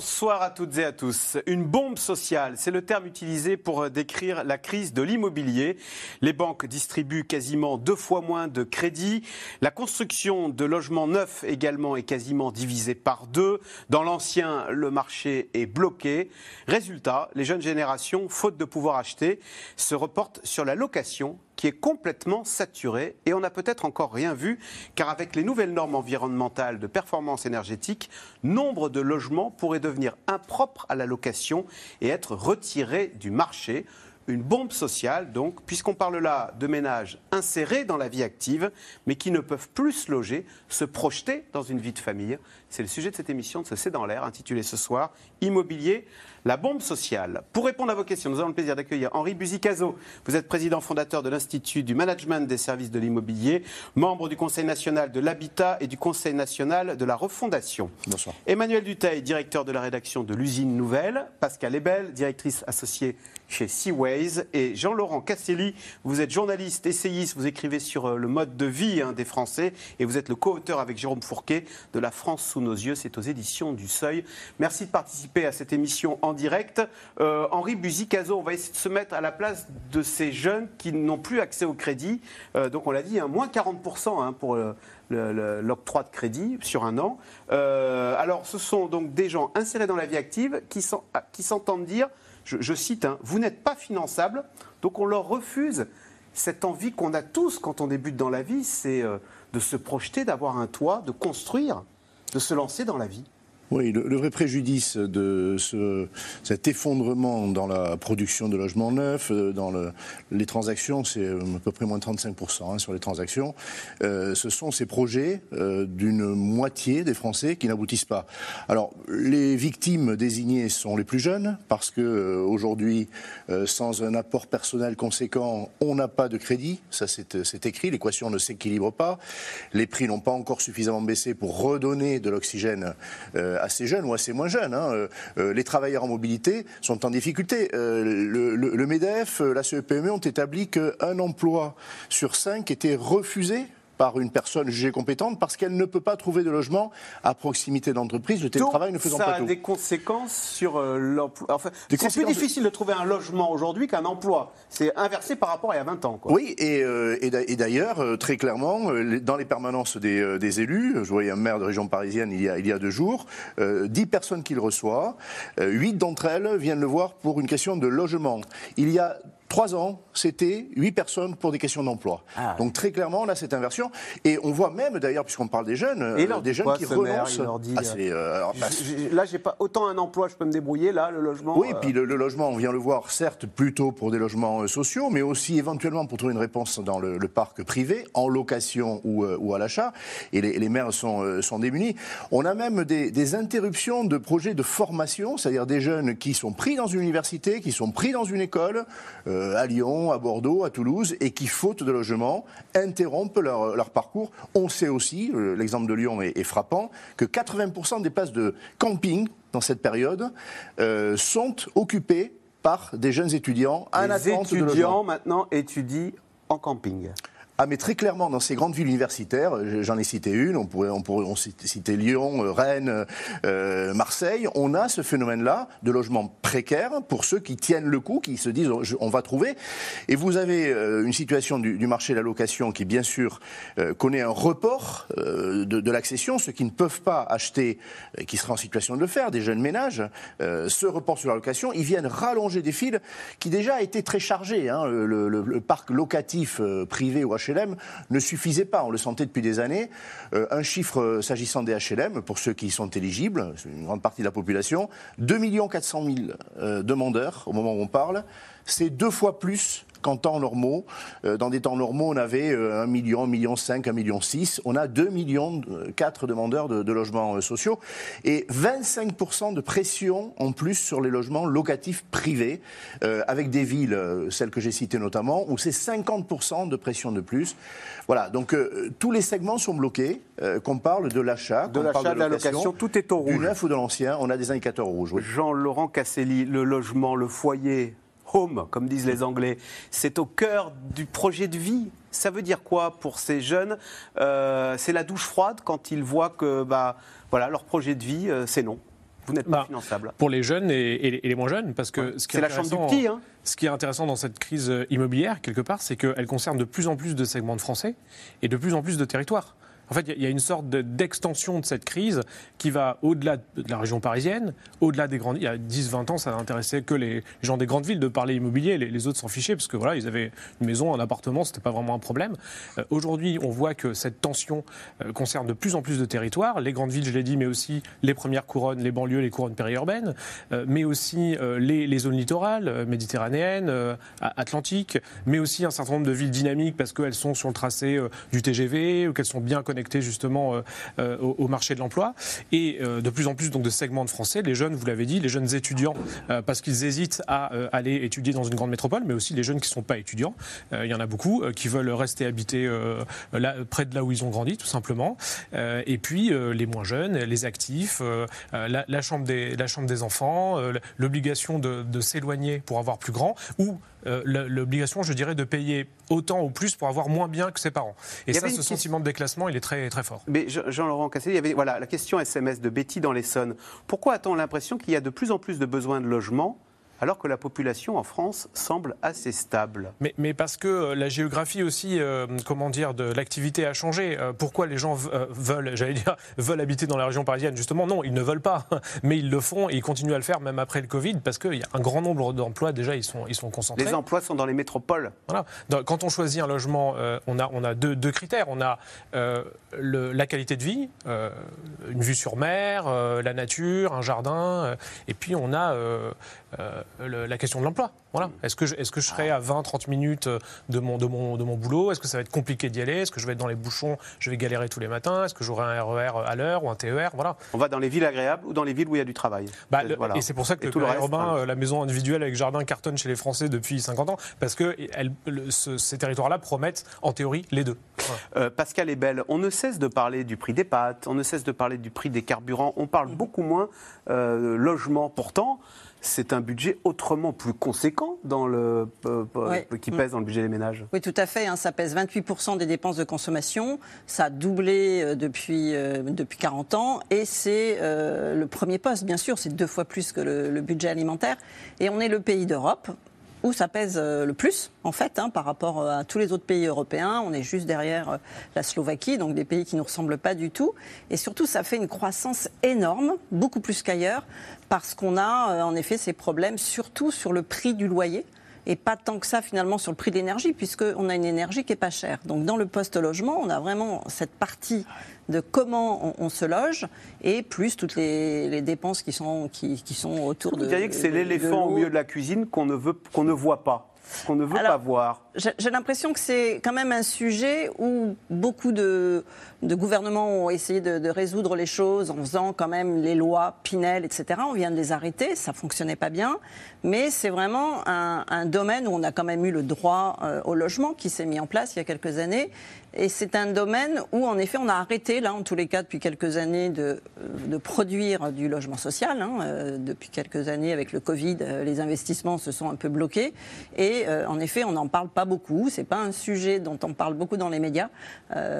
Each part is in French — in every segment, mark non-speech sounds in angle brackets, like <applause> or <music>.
Bonsoir à toutes et à tous. Une bombe sociale, c'est le terme utilisé pour euh, décrire la crise de l'immobilier. Les banques distribuent quasiment deux fois moins de crédits. La construction de logements neufs également est quasiment divisée par deux. Dans l'ancien, le marché est bloqué. Résultat, les jeunes générations, faute de pouvoir acheter, se reportent sur la location qui est complètement saturé et on n'a peut-être encore rien vu car avec les nouvelles normes environnementales de performance énergétique, nombre de logements pourraient devenir impropres à la location et être retirés du marché une bombe sociale, donc, puisqu'on parle là de ménages insérés dans la vie active, mais qui ne peuvent plus se loger, se projeter dans une vie de famille. C'est le sujet de cette émission de ce C'est dans l'air, intitulée ce soir Immobilier, la bombe sociale. Pour répondre à vos questions, nous avons le plaisir d'accueillir Henri Buzicazo. Vous êtes président fondateur de l'Institut du management des services de l'immobilier, membre du Conseil national de l'habitat et du Conseil national de la refondation. Bonsoir. Emmanuel Duteil, directeur de la rédaction de l'usine Nouvelle. Pascal Ebel, directrice associée chez Seaways. Et Jean-Laurent Casselli, vous êtes journaliste, essayiste, vous écrivez sur euh, le mode de vie hein, des Français et vous êtes le co-auteur avec Jérôme Fourquet de La France sous nos yeux. C'est aux éditions du Seuil. Merci de participer à cette émission en direct. Euh, Henri Buzicazo, on va essayer de se mettre à la place de ces jeunes qui n'ont plus accès au crédit. Euh, donc on l'a dit, hein, moins 40% hein, pour l'octroi de crédit sur un an. alors ce sont donc des gens insérés dans la vie active qui s'entendent dire je, cite, hein, vous n'êtes pas finançable, donc on leur refuse cette envie qu'on a tous quand on débute dans la vie, c'est euh, de se projeter, d'avoir un toit, de construire, de se lancer dans la vie. Oui, le, vrai préjudice de ce, cet effondrement dans la production de logements neufs, euh, dans le, les transactions, c'est euh, à peu près moins de 35% hein, sur les transactions, euh, ce sont ces projets d'une moitié des Français qui n'aboutissent pas. Alors, les victimes désignées sont les plus jeunes, parce que aujourd'hui, sans un apport personnel conséquent, on n'a pas de crédit, ça c'est écrit, l'équation ne s'équilibre pas, les prix n'ont pas encore suffisamment baissé pour redonner de l'oxygène assez jeunes ou assez moins jeunes. Hein. Euh, euh, les travailleurs en mobilité sont en difficulté. Euh, le, le MEDEF, la CEPME ont établi qu'un emploi sur cinq était refusé par une personne jugée compétente parce qu'elle ne peut pas trouver de logement à proximité d'entreprise, le télétravail ne faisant pas tout. Ça a des conséquences sur euh, l'emploi. Enfin, c'est plus difficile de trouver un logement aujourd'hui qu'un emploi. C'est inversé par rapport à il y a 20 ans. Quoi. Oui, et, euh, et d'ailleurs, euh, très clairement, dans les permanences des, des, élus, je voyais un maire de région parisienne il y a, il y a deux jours, 10 personnes qu'il reçoit, 8 d'entre elles viennent le voir pour une question de logement. Il y a Trois ans, c'était huit personnes pour des questions d'emploi. Ah. Donc très clairement, là, cette inversion. Et on voit même, d'ailleurs, puisqu'on parle des jeunes, euh, des jeunes qui renoncent. Ah, euh, euh, bah, là, j'ai pas autant un emploi, je peux me débrouiller. Là, le logement. Oui, et puis le, logement, on vient le voir, certes, plutôt pour des logements sociaux, mais aussi éventuellement pour trouver une réponse dans le, parc privé, en location ou, ou à l'achat. Et les, maires sont, sont démunis. On a même des, des interruptions de projets de formation, c'est-à-dire des jeunes qui sont pris dans une université, qui sont pris dans une école. Euh, à Lyon, à Bordeaux, à Toulouse, et qui, faute de logement, interrompent leur, parcours. On sait aussi, euh, l'exemple de Lyon est, frappant, que 80% des places de camping dans cette période euh, sont occupées par des jeunes étudiants à Les étudiants maintenant étudient en camping. Ah, mais très clairement, dans ces grandes villes universitaires, j'en ai cité une, on pourrait, on pourrait citer Lyon, euh, Rennes, euh, Marseille, on a ce phénomène-là de logement précaire pour ceux qui tiennent le coup, qui se disent on va trouver. Et vous avez euh, une situation du, marché de la location qui, bien sûr, connaît un report de, l'accession. Ceux qui ne peuvent pas acheter, qui seraient en situation de le faire, des jeunes ménages, ce report sur la location, ils viennent rallonger des files qui déjà étaient très chargées. Hein. Le, parc locatif privé ou HLM Ne suffisait pas. On le sentait depuis des années. Euh, un chiffre euh, s'agissant des HLM, pour ceux qui sont éligibles, une grande partie de la population, 2 400 000 demandeurs au moment où on parle. C'est deux fois plus qu'en temps normaux. Euh, dans des temps normaux, on avait 1 million, 1 million 5, 1 million 6. On a 2 millions 4 demandeurs de, logements sociaux et 25% de pression en plus sur les logements locatifs privés, avec des villes, celles que j'ai citées notamment, où c'est 50% de pression de plus. Voilà, donc tous les segments sont bloqués, qu'on parle de l'achat, de l'achat, de, la location, tout est au rouge. Du neuf ou de l'ancien, on a des indicateurs rouges. Jean-Laurent Casselli, le logement, le foyer, home, comme disent les Anglais, c'est au cœur du projet de vie. Ça veut dire quoi pour ces jeunes euh, C'est la douche froide quand ils voient que bah, voilà, leur projet de vie, euh, c'est non. Vous n'êtes pas bah, finançable. Pour les jeunes et, les moins jeunes, parce que ce qui est, la chambre du petit. Hein. Ce qui est intéressant dans cette crise immobilière, quelque part, c'est qu'elle concerne de plus en plus de segments de Français et de plus en plus de territoires. En fait, il y a une sorte d'extension de cette crise qui va au-delà de la région parisienne, au-delà des grandes. Il y a 10-20 ans, ça n'intéressait que les gens des grandes villes de parler immobilier. Les, autres s'en fichaient parce que voilà, ils avaient une maison, un appartement, c'était pas vraiment un problème. Euh, aujourd'hui, on voit que cette tension euh, concerne de plus en plus de territoires. Les grandes villes, je l'ai dit, mais aussi les premières couronnes, les banlieues, les couronnes périurbaines, euh, mais aussi les, les, zones littorales, méditerranéennes, atlantiques, mais aussi un certain nombre de villes dynamiques parce qu'elles sont sur le tracé du TGV ou qu'elles sont bien connectées justement euh, euh, au, marché de l'emploi. Et euh, de plus en plus donc, de segments de Français, les jeunes, vous l'avez dit, les jeunes étudiants, parce qu'ils hésitent à aller étudier dans une grande métropole, mais aussi les jeunes qui ne sont pas étudiants. Il y en a beaucoup qui veulent rester habités là, près de là où ils ont grandi, tout simplement. et puis les moins jeunes, les actifs, la, chambre des, la chambre des enfants, l'obligation de, de s'éloigner pour avoir plus grand, ou euh, l'obligation, je dirais, de payer autant ou plus pour avoir moins bien que ses parents. Et ça, ce sentiment de déclassement, il est très, très fort. Mais Jean-Laurent Cassé, il y avait voilà, la question SMS de Betty dans l'Essonne. Pourquoi a-t-on l'impression qu'il y a de plus en plus de besoins de logement alors que la population en France semble assez stable. Mais, mais parce que euh, la géographie aussi, euh, comment dire, de l'activité a changé. Euh, pourquoi les gens veulent, j'allais dire, <laughs> veulent habiter dans la région parisienne? Justement, non, ils ne veulent pas, <laughs> mais ils le font et ils continuent à le faire même après le Covid parce qu'il y a un grand nombre d'emplois déjà, ils sont, ils sont concentrés. Les emplois sont dans les métropoles. Voilà. quand on choisit un logement, on a, on a deux, deux critères. On a le, la qualité de vie, une vue sur mer, la nature, un jardin, et puis on a la question de l'emploi. Voilà. Est-ce que, je, est-ce que je serai à 20-30 minutes de mon, de, mon, de mon boulot? Est-ce que ça va être compliqué d'y aller? Est-ce que je vais être dans les bouchons Je vais galérer tous les matins? Est-ce que j'aurai un RER à l'heure ou un TER Voilà. On va dans les villes agréables ou dans les villes où il y a du travail? Bah, Et c'est pour ça que le, urbain, euh, la maison individuelle avec jardin cartonne chez les Français depuis 50 ans, parce que elle, ces territoires-là promettent en théorie les deux. Euh, Pascal est belle. On ne cesse de parler du prix des pâtes, on ne cesse de parler du prix des carburants, on parle beaucoup moins euh, logement. Pourtant, c'est un budget autrement plus conséquent dans le, euh, euh, qui pèse dans le budget des ménages. Oui, tout à fait. Hein. ça pèse 28% des dépenses de consommation. Ça a doublé euh, depuis, depuis 40 ans. Et c'est le premier poste, bien sûr. C'est deux fois plus que le budget alimentaire. Et on est le pays d'Europe où ça pèse euh, le plus, en fait, hein, par rapport euh, à tous les autres pays européens. On est juste derrière euh, la Slovaquie, donc des pays qui ne nous ressemblent pas du tout. Et surtout, ça fait une croissance énorme, beaucoup plus qu'ailleurs, parce qu'on a en effet ces problèmes, surtout sur le prix du loyer et pas tant que ça finalement sur le prix de l'énergie, puisqu'on a une énergie qui n'est pas chère. Donc dans le post-logement, on a vraiment cette partie de comment on, se loge et plus toutes les, dépenses qui sont, qui, sont autour de. Vous diriez que c'est l'éléphant au milieu de la cuisine qu'on ne, veut, qu'on ne voit pas qu'on ne veut pas voir J'ai l'impression que c'est quand même un sujet où beaucoup de, de gouvernements ont essayé de, résoudre les choses en faisant quand même les lois Pinel, etc. On vient de les arrêter, ça fonctionnait pas bien, mais c'est vraiment un, domaine où on a quand même eu le droit euh, au logement qui s'est mis en place il y a quelques années et c'est un domaine où, en effet, on a arrêté, là, en tous les cas, depuis quelques années, de, de produire du logement social. Hein. Euh, depuis quelques années, avec le Covid, euh, les investissements se sont un peu bloqués. Et, euh, en effet, on n'en parle pas beaucoup. C'est pas un sujet dont on parle beaucoup dans les médias,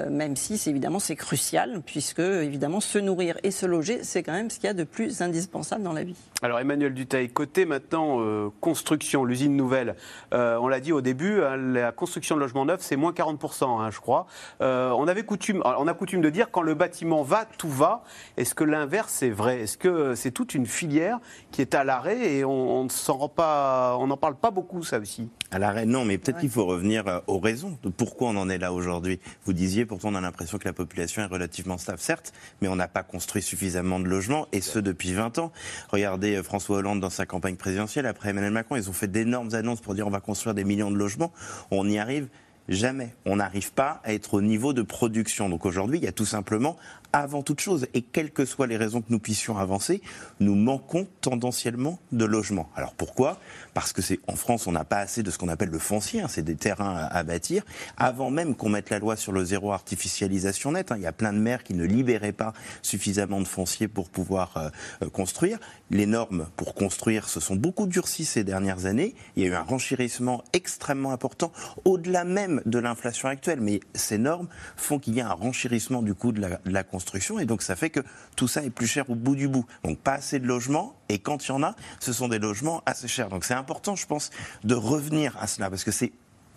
même si, c'est, évidemment, c'est crucial, puisque, évidemment, se nourrir et se loger, c'est quand même ce qu'il y a de plus indispensable dans la vie. Alors, Emmanuel Duteil, côté maintenant construction, l'usine nouvelle, on l'a dit au début, hein, la construction de logements neufs, c'est moins 40%, hein, je crois. Euh, on, avait coutume, on a coutume de dire quand le bâtiment va, tout va. Est-ce que l'inverse est vrai? Est-ce que c'est toute une filière qui est à l'arrêt et on, on rend pas, on n'en parle pas beaucoup, ça aussi? À l'arrêt, non, mais peut-être qu'il faut revenir euh, aux raisons de pourquoi on en est là aujourd'hui. Vous disiez, pourtant, on a l'impression que la population est relativement stable, certes, mais on n'a pas construit suffisamment de logements, et ce depuis 20 ans. Regardez euh, François Hollande dans sa campagne présidentielle, après Emmanuel Macron, ils ont fait d'énormes annonces pour dire on va construire des millions de logements. On y arrive Jamais. On n'arrive pas à être au niveau de production. Donc aujourd'hui, il y a tout simplement avant toute chose, et quelles que soient les raisons que nous puissions avancer, nous manquons tendanciellement de logements. Alors pourquoi? Parce que c'est en France, on n'a pas assez de ce qu'on appelle le foncier, hein, c'est des terrains à, bâtir. Avant même qu'on mette la loi sur le zéro artificialisation nette, hein, il y a plein de maires qui ne libéraient pas suffisamment de foncier pour pouvoir euh, euh, construire. Les normes pour construire se sont beaucoup durcies ces dernières années. Il y a eu un renchérissement extrêmement important, au-delà même de l'inflation actuelle. Mais ces normes font qu'il y a un renchérissement du coût de la, de la construction et donc ça fait que tout ça est plus cher au bout du bout. Donc pas assez de logements et quand il y en a, ce sont des logements assez chers. Donc c'est important, je pense, de revenir à cela parce que c'est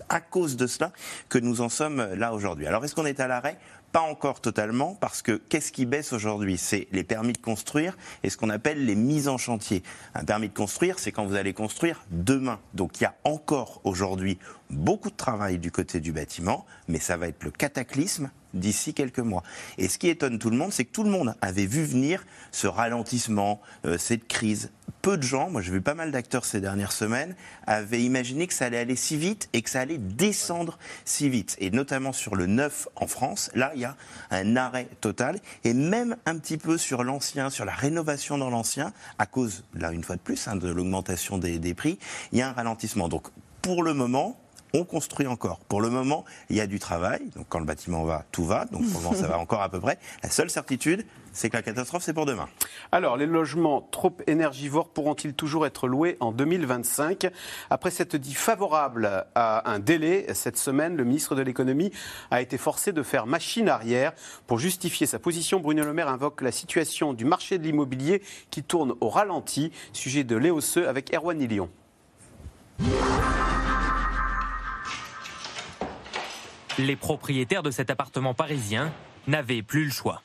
à cause de cela que nous en sommes là aujourd'hui. Alors est-ce qu'on est à l'arrêt? Pas encore totalement, parce que qu'est-ce qui baisse aujourd'hui? C'est les permis de construire et ce qu'on appelle les mises en chantier. Un permis de construire, c'est quand vous allez construire demain. Donc il y a encore aujourd'hui beaucoup de travail du côté du bâtiment, mais ça va être le cataclysme d'ici quelques mois. Et ce qui étonne tout le monde, c'est que tout le monde avait vu venir ce ralentissement, euh, cette crise. Peu de gens, moi j'ai vu pas mal d'acteurs ces dernières semaines, avaient imaginé que ça allait aller si vite et que ça allait descendre si vite. Et notamment sur le neuf en France, là il y a un arrêt total. Et même un petit peu sur l'ancien, sur la rénovation dans l'ancien, à cause, là une fois de plus, hein, de l'augmentation des, des prix, il y a un ralentissement. Donc pour le moment, on construit encore. Pour le moment, il y a du travail. Donc quand le bâtiment va, tout va. Donc pour le moment, ça va encore à peu près. La seule certitude, c'est que la catastrophe, c'est pour demain. Alors, les logements trop énergivores pourront-ils toujours être loués en 2025 Après cette dit favorable à un délai, cette semaine, le ministre de l'économie a été forcé de faire machine arrière. Pour justifier sa position, Bruno Le Maire invoque la situation du marché de l'immobilier qui tourne au ralenti. Sujet de Léo avec Erwan Lyon. Les propriétaires de cet appartement parisien n'avaient plus le choix.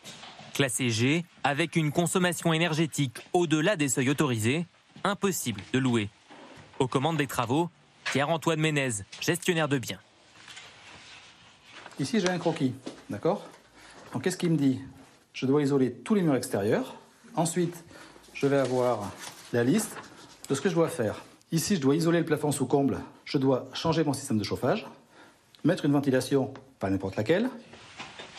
Classé G, avec une consommation énergétique au-delà des seuils autorisés, impossible de louer. Aux commandes des travaux, Pierre-Antoine Ménez, gestionnaire de biens. Ici, j'ai un croquis, d'accord? Donc, qu'est-ce qu'il me dit? Je dois isoler tous les murs extérieurs. Ensuite, je vais avoir la liste de ce que je dois faire. Ici, je dois isoler le plafond sous comble. Je dois changer mon système de chauffage mettre une ventilation, pas n'importe laquelle.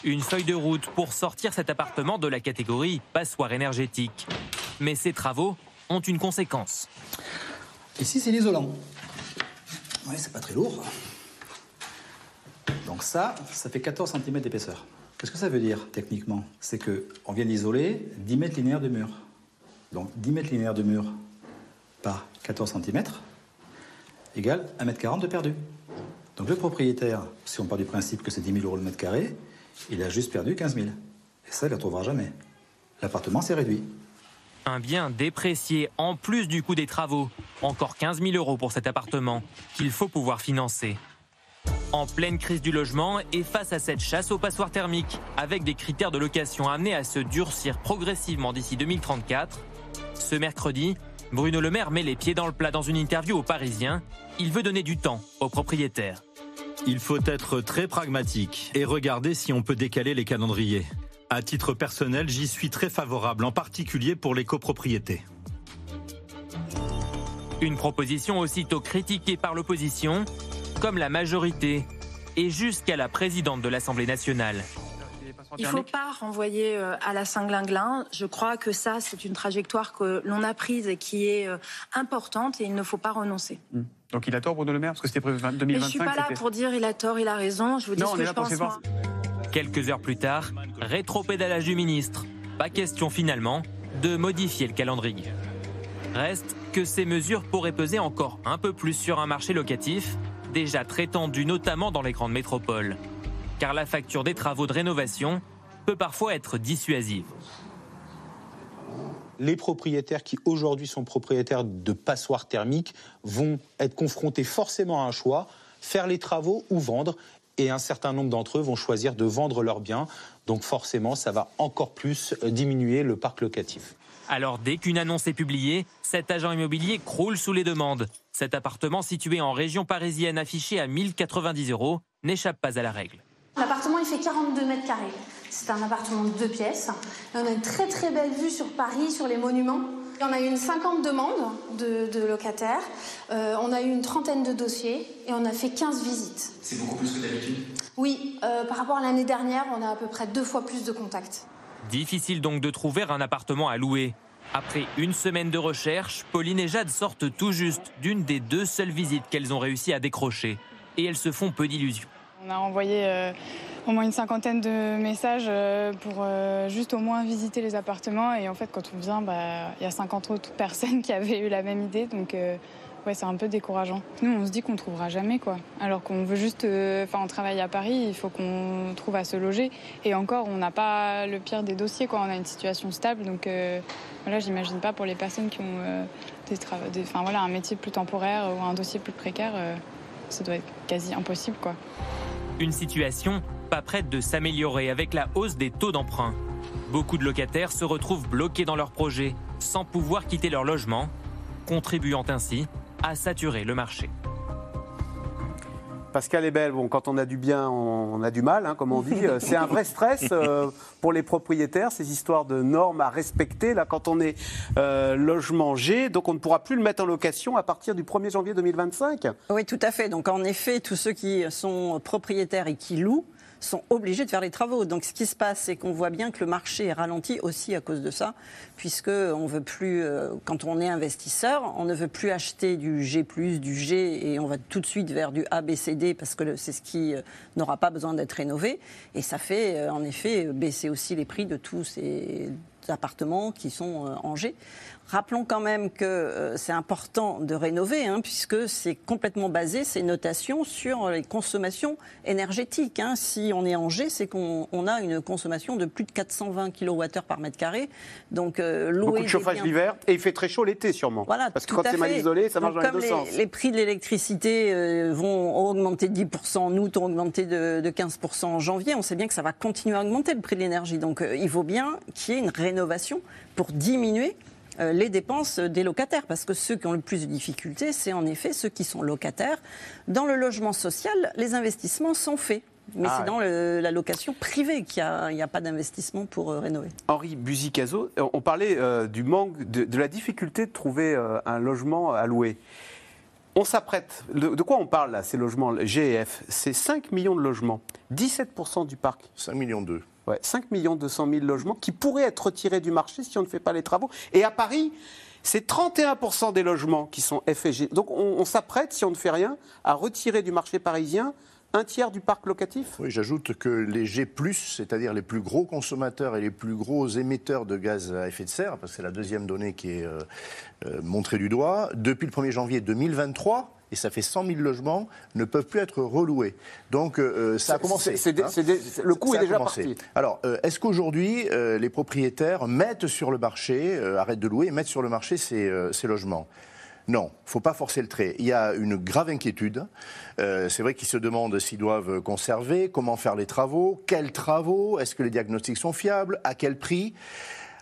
Une feuille de route pour sortir cet appartement de la catégorie passoire énergétique. Mais ces travaux ont une conséquence. Ici, c'est l'isolant. Oui, c'est pas très lourd. Donc ça, ça fait 14 cm d'épaisseur. Qu'est-ce que ça veut dire techniquement? C'est qu'on vient d'isoler 10 mètres linéaires de mur. Donc 10 mètres linéaires de mur par 14 cm égale 1,40 m de perdu. Donc le propriétaire, si on part du principe que c'est 10 000 euros le mètre carré, il a juste perdu 15 000. Et ça, il ne le trouvera jamais. L'appartement s'est réduit. Un bien déprécié en plus du coût des travaux. Encore 15 000 euros pour cet appartement qu'il faut pouvoir financer. En pleine crise du logement et face à cette chasse aux passoires thermiques, avec des critères de location amenés à se durcir progressivement d'ici 2034, ce mercredi, Bruno Le Maire met les pieds dans le plat dans une interview aux Parisiens. Il veut donner du temps aux propriétaires. Il faut être très pragmatique et regarder si on peut décaler les calendriers. À titre personnel, j'y suis très favorable, en particulier pour les copropriétés. Une proposition aussitôt critiquée par l'opposition, comme la majorité, et jusqu'à la présidente de l'Assemblée nationale. Il ne faut pas renvoyer euh, à la Saint-Glinglin. Je crois que ça, c'est une trajectoire que l'on a prise et qui est euh, importante et il ne faut pas renoncer. Hmm. Donc il a tort, Bruno Le Maire, parce que c'était prévu 2025. Mais je suis pas là pour dire il a tort, il a raison. Je vous dis ce que je pense. Quelques heures plus tard, rétro-pédalage du ministre. Pas question finalement de modifier le calendrier. Reste que ces mesures pourraient peser encore un peu plus sur un marché locatif, déjà très tendu notamment dans les grandes métropoles. Car la facture des travaux de rénovation peut parfois être dissuasive les propriétaires qui aujourd'hui sont propriétaires de passoires thermiques vont être confrontés forcément à un choix, faire les travaux ou vendre. et un certain nombre d'entre eux vont choisir de vendre leurs biens. Donc forcément, ça va encore plus euh, diminuer le parc locatif. Alors dès qu'une annonce est publiée, cet agent immobilier croule sous les demandes. Cet appartement situé en région parisienne affiché à 1090 euros n'échappe pas à la règle. L'appartement il fait 42 mètres carrés. C'est un appartement de deux pièces. on a une très très belle vue sur Paris, sur les monuments. On a eu une 50 demandes de, locataires, euh, on a eu une trentaine de dossiers et on a fait 15 visites. C'est beaucoup plus que d'habitude? Oui, euh, par rapport à l'année dernière, on a à peu près deux fois plus de contacts. Difficile donc de trouver un appartement à louer. Après une semaine de recherche, Pauline et Jade sortent tout juste d'une des deux seules visites qu'elles ont réussi à décrocher. Et elles se font peu d'illusions. On a envoyé euh, au moins une cinquantaine de messages euh, pour euh, juste au moins visiter les appartements. Et en fait, quand on vient, bah, il y a 50 autres <laughs> personnes qui avaient eu la même idée. Donc, ouais, c'est un peu décourageant. Nous, on se dit qu'on ne trouvera jamais, quoi. Alors qu'on veut juste. Enfin, on travaille à Paris, il faut qu'on trouve à se loger. Et encore, on n'a pas le pire des dossiers, quoi. On a une situation stable. Donc, voilà, j'imagine pas pour les personnes qui ont des, des voilà, un métier plus temporaire ou un dossier plus précaire. ça doit être quasi impossible, quoi. Une situation pas prête de s'améliorer avec la hausse des taux d'emprunt. Beaucoup de locataires se retrouvent bloqués dans leur projet, sans pouvoir quitter leur logement, contribuant ainsi à saturer le marché. Pascal est belle. Quand on a du bien, on a du mal, hein, comme on dit. Euh, c'est un vrai stress euh, pour les propriétaires, ces histoires de normes à respecter. Là, quand on est euh, logement G, donc on ne pourra plus le mettre en location à partir du 1er janvier 2025. Oui, tout à fait. Donc en effet, tous ceux qui sont propriétaires et qui louent sont obligés de faire les travaux. Donc ce qui se passe, c'est qu'on voit bien que le marché est ralenti aussi à cause de ça, puisque on veut plus, euh, quand on est investisseur, on ne veut plus acheter du G+, du G, et on va tout de suite vers du A, B, C, D, parce que c'est ce qui euh, n'aura pas besoin d'être rénové. Et ça fait euh, en effet baisser aussi les prix de tous ces appartements qui sont en G. Rappelons quand même que euh, c'est important de rénover, hein, puisque c'est complètement basé, ces notations, sur les consommations énergétiques. Hein. Si on est en G, c'est qu'on a une consommation de plus de 420 kWh par mètre carré. Donc, euh, Beaucoup de chauffage l'hiver, et il fait très chaud l'été sûrement. Voilà, Parce que quand c'est mal isolé, ça marche dans les deux les, sens. Les prix de l'électricité euh, vont augmenter de 10% en août, ont augmenté de, de 15% en janvier. On sait bien que ça va continuer à augmenter le prix de l'énergie. Donc il vaut bien qu'il y ait une rénovation pour diminuer euh, les dépenses des locataires, parce que ceux qui ont le plus de difficultés, c'est en effet ceux qui sont locataires. Dans le logement social, les investissements sont faits. Mais ah c'est dans la location privée qu'il n'y a, pas d'investissement pour euh, rénover. Henri Buzicazo, euh, on parlait du manque, de, la difficulté de trouver un logement à louer. On s'apprête. De, quoi on parle là, ces logements GEF C'est 5 millions de logements, 17% du parc. 5 millions d'eux. 5 millions 200 000 logements qui pourraient être retirés du marché si on ne fait pas les travaux. Et à Paris, c'est 31% des logements qui sont FSG. Donc on, s'apprête, si on ne fait rien, à retirer du marché parisien un tiers du parc locatif? Oui, j'ajoute que les G, c'est-à-dire les plus gros consommateurs et les plus gros émetteurs de gaz à effet de serre, parce que c'est la deuxième donnée qui est euh, euh, montrée du doigt, depuis le 1er janvier 2023, et ça fait 100 000 logements, ne peuvent plus être reloués. Donc euh, ça a commencé. Hein. le coût est déjà parti. Alors, euh, est-ce qu'aujourd'hui, euh, les propriétaires mettent sur le marché, arrêtent de louer, et mettent sur le marché ces, ces logements? Non, il ne faut pas forcer le trait. Il y a une grave inquiétude. c'est vrai qu'ils se demandent s'ils doivent conserver, comment faire les travaux, quels travaux, est-ce que les diagnostics sont fiables, à quel prix?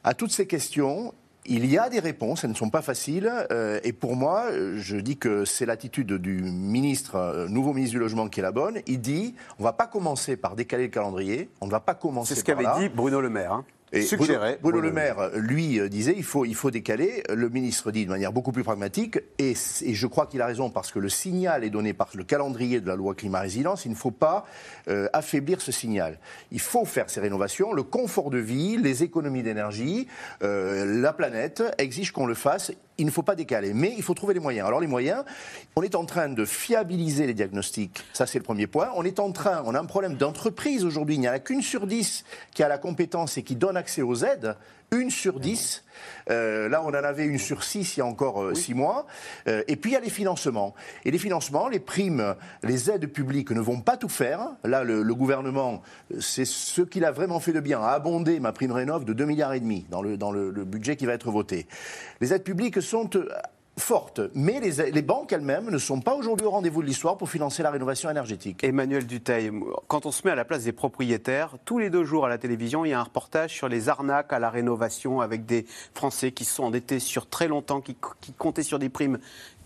À toutes ces questions, il y a des réponses, elles ne sont pas faciles. Euh, et pour moi, je dis que c'est l'attitude du ministre, euh, nouveau ministre du Logement qui est la bonne. Il dit on ne va pas commencer par décaler le calendrier, on ne va pas commencer C'est ce qu'avait dit Bruno Le Maire. Hein. Et Bruno, Le Maire, lui, euh, disait il faut, il faut décaler. Le ministre dit de manière beaucoup plus pragmatique, et, je crois qu'il a raison parce que le signal est donné par le calendrier de la loi climat-résilience. Il ne faut pas euh, affaiblir ce signal. Il faut faire ces rénovations. Le confort de vie, les économies d'énergie, euh, la planète exigent qu'on le fasse il ne faut pas décaler, mais il faut trouver les moyens. Alors les moyens, on est en train de fiabiliser les diagnostics, ça c'est le premier point. On est en train, on a un problème d'entreprise aujourd'hui, il n'y en a qu'une sur dix qui a la compétence et qui donne accès aux aides une sur dix. Euh, là, on en avait une sur six il y a encore euh, six mois. Euh, et puis, il y a les financements. Et les financements, les primes, les aides publiques ne vont pas tout faire. Là, le, gouvernement, c'est ce qu'il a vraiment fait de bien, a abondé ma prime rénov de 2 milliards et demi dans le, dans le, le budget qui va être voté. Les aides publiques sont forte. Mais les, banques elles-mêmes ne sont pas aujourd'hui au rendez-vous de l'histoire pour financer la rénovation énergétique. Emmanuel Duteil, quand on se met à la place des propriétaires, tous les deux jours à la télévision, il y a un reportage sur les arnaques à la rénovation avec des Français qui sont endettés sur très longtemps, qui, qui comptaient sur des primes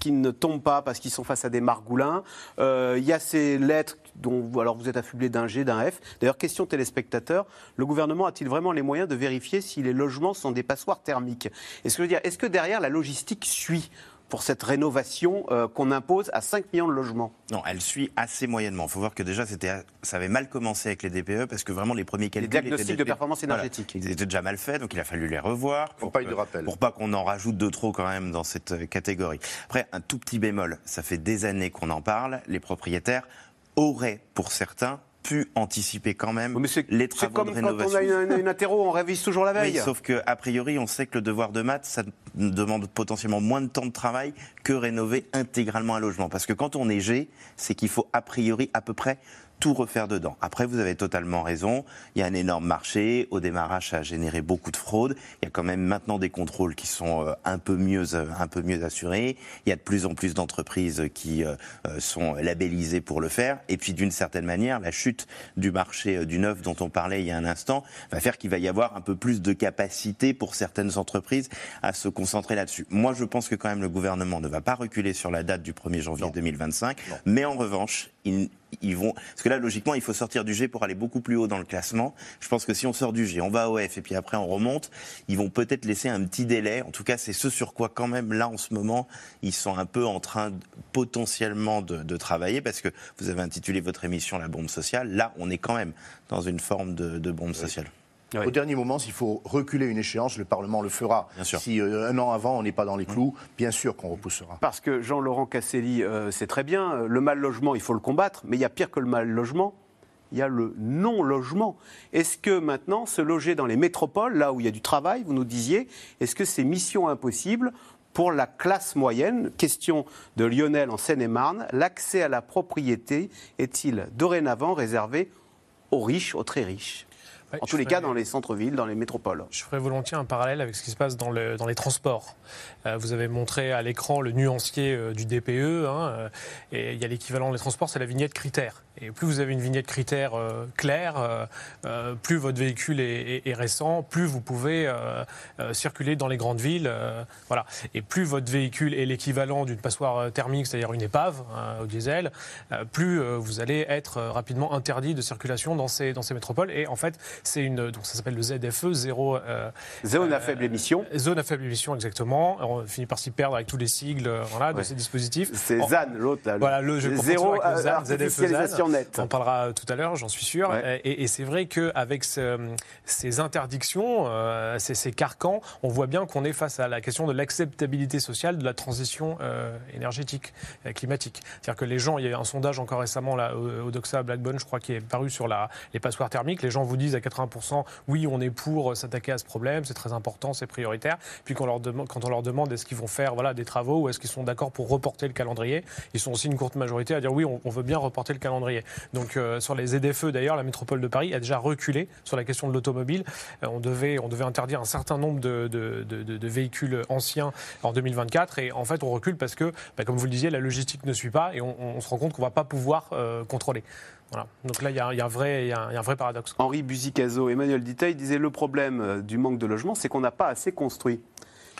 qui ne tombent pas parce qu'ils sont face à des margoulins. Euh, il y a ces lettres dont vous êtes affublé d'un G, d'un F. D'ailleurs, question téléspectateur, le gouvernement a-t-il vraiment les moyens de vérifier si les logements sont des passoires thermiques? Est-ce que, est-ce que derrière la logistique suit? Pour cette rénovation euh, qu'on impose à 5 millions de logements Non, elle suit assez moyennement. Il faut voir que déjà, c'était, ça avait mal commencé avec les DPE parce que vraiment les premiers calculs. Les diagnostics étaient de performance énergétique. Ils étaient déjà mal faits, donc il a fallu les revoir. Pour, pas eu de rappel. Pour pas qu'on en rajoute de trop quand même dans cette euh, catégorie. Après, un tout petit bémol. Ça fait des années qu'on en parle. Les propriétaires auraient, pour certains, pu anticiper quand même Mais les travaux comme de quand rénovation. on a une, une interro, on révise toujours la veille. Oui, sauf que a priori, on sait que le devoir de maths, ça demande potentiellement moins de temps de travail que rénover intégralement un logement. Parce que quand on est G, c'est qu'il faut a priori à peu près tout refaire dedans. Après, vous avez totalement raison. Il y a un énorme marché. Au démarrage, ça a généré beaucoup de fraude. Il y a quand même maintenant des contrôles qui sont euh, un peu mieux, euh, un peu mieux assurés. Il y a de plus en plus d'entreprises qui euh, sont labellisées pour le faire. Et puis, d'une certaine manière, la chute du marché du neuf dont on parlait il y a un instant va faire qu'il va y avoir un peu plus de capacité pour certaines entreprises à se concentrer là-dessus. Moi, je pense que quand même le gouvernement ne va pas reculer sur la date du 1er janvier 2025. Mais en revanche, ils, ils vont. Parce que là, logiquement, il faut sortir du G pour aller beaucoup plus haut dans le classement. Je pense que si on sort du G, on va au F et puis après on remonte, ils vont peut-être laisser un petit délai. En tout cas, c'est ce sur quoi, quand même, là, en ce moment, ils sont un peu en train de- potentiellement de, de travailler parce que vous avez intitulé votre émission La bombe sociale. Là, on est quand même dans une forme de, de bombe sociale. Au dernier moment, s'il faut reculer une échéance, le Parlement le fera. Si euh, un an avant, on n'est pas dans les clous, bien sûr qu'on repoussera. Parce que Jean-Laurent Casselli, euh, c'est très bien, euh, le mal logement, il faut le combattre, mais il y a pire que le mal logement. Il y a le non-logement. Est-ce que maintenant, se loger dans les métropoles, là où il y a du travail, vous nous disiez, est-ce que c'est mission impossible pour la classe moyenne? Question de Lionel en Seine-et-Marne. L'accès à la propriété est-il dorénavant réservé aux riches, aux très riches? Ouais, En tous les cas, dans les centres-villes, dans les métropoles. Je ferais volontiers un parallèle avec ce qui se passe dans, le- dans les transports. Euh, vous avez montré à l'écran le nuancier euh, du DPE, hein, euh, et il y a l'équivalent des transports, c'est la vignette critère. Et plus vous avez une vignette critère euh, claire, plus votre véhicule est, est- est récent, plus vous pouvez circuler dans les grandes villes. voilà. Et plus votre véhicule est l'équivalent d'une passoire thermique, c'est-à-dire une épave hein, au diesel, plus vous allez être rapidement interdit de circulation dans ces, dans ces métropoles. Et en fait, c'est une, donc ça s'appelle le ZFE, zéro. euh, Zone à euh, faible émission. Zone à faible émission, exactement. On finit par s'y perdre avec tous les sigles euh, voilà, de Ouais. ces dispositifs. C'est ZAN, l'autre, là. Voilà, le jeu Zéro avec le ZAN, ZFE ZAN. nette. On parlera tout à l'heure, j'en suis sûr. Ouais. Et, et c'est vrai qu'avec ce- ces interdictions, euh, ces, ces carcans, on voit bien qu'on est face à la question de l'acceptabilité sociale de la transition euh, énergétique, climatique. C'est-à-dire que les gens, il y a eu un sondage encore récemment là, au, au Doxa Blackbone, je crois, qui est paru sur la, les passoires thermiques. Les gens vous disent à 80%, oui, on est pour s'attaquer à ce problème, c'est très important, c'est prioritaire. Puis quand on leur demande, est-ce qu'ils vont faire voilà, des travaux ou est-ce qu'ils sont d'accord pour reporter le calendrier, ils sont aussi une courte majorité à dire oui, on, veut bien reporter le calendrier. Donc euh, sur les ZFE d'ailleurs, la métropole de Paris a déjà reculé sur la question de l'automobile. Euh, on, devait, on devait interdire un certain nombre de, véhicules anciens en 2024 et en fait on recule parce que, bah, comme vous le disiez, la logistique ne suit pas et on, se rend compte qu'on ne va pas pouvoir euh, contrôler. Voilà. Donc là, il y, y a un vrai paradoxe. Henri Emmanuel Diteil disait le problème euh, du manque de logement, c'est qu'on n'a pas assez construit.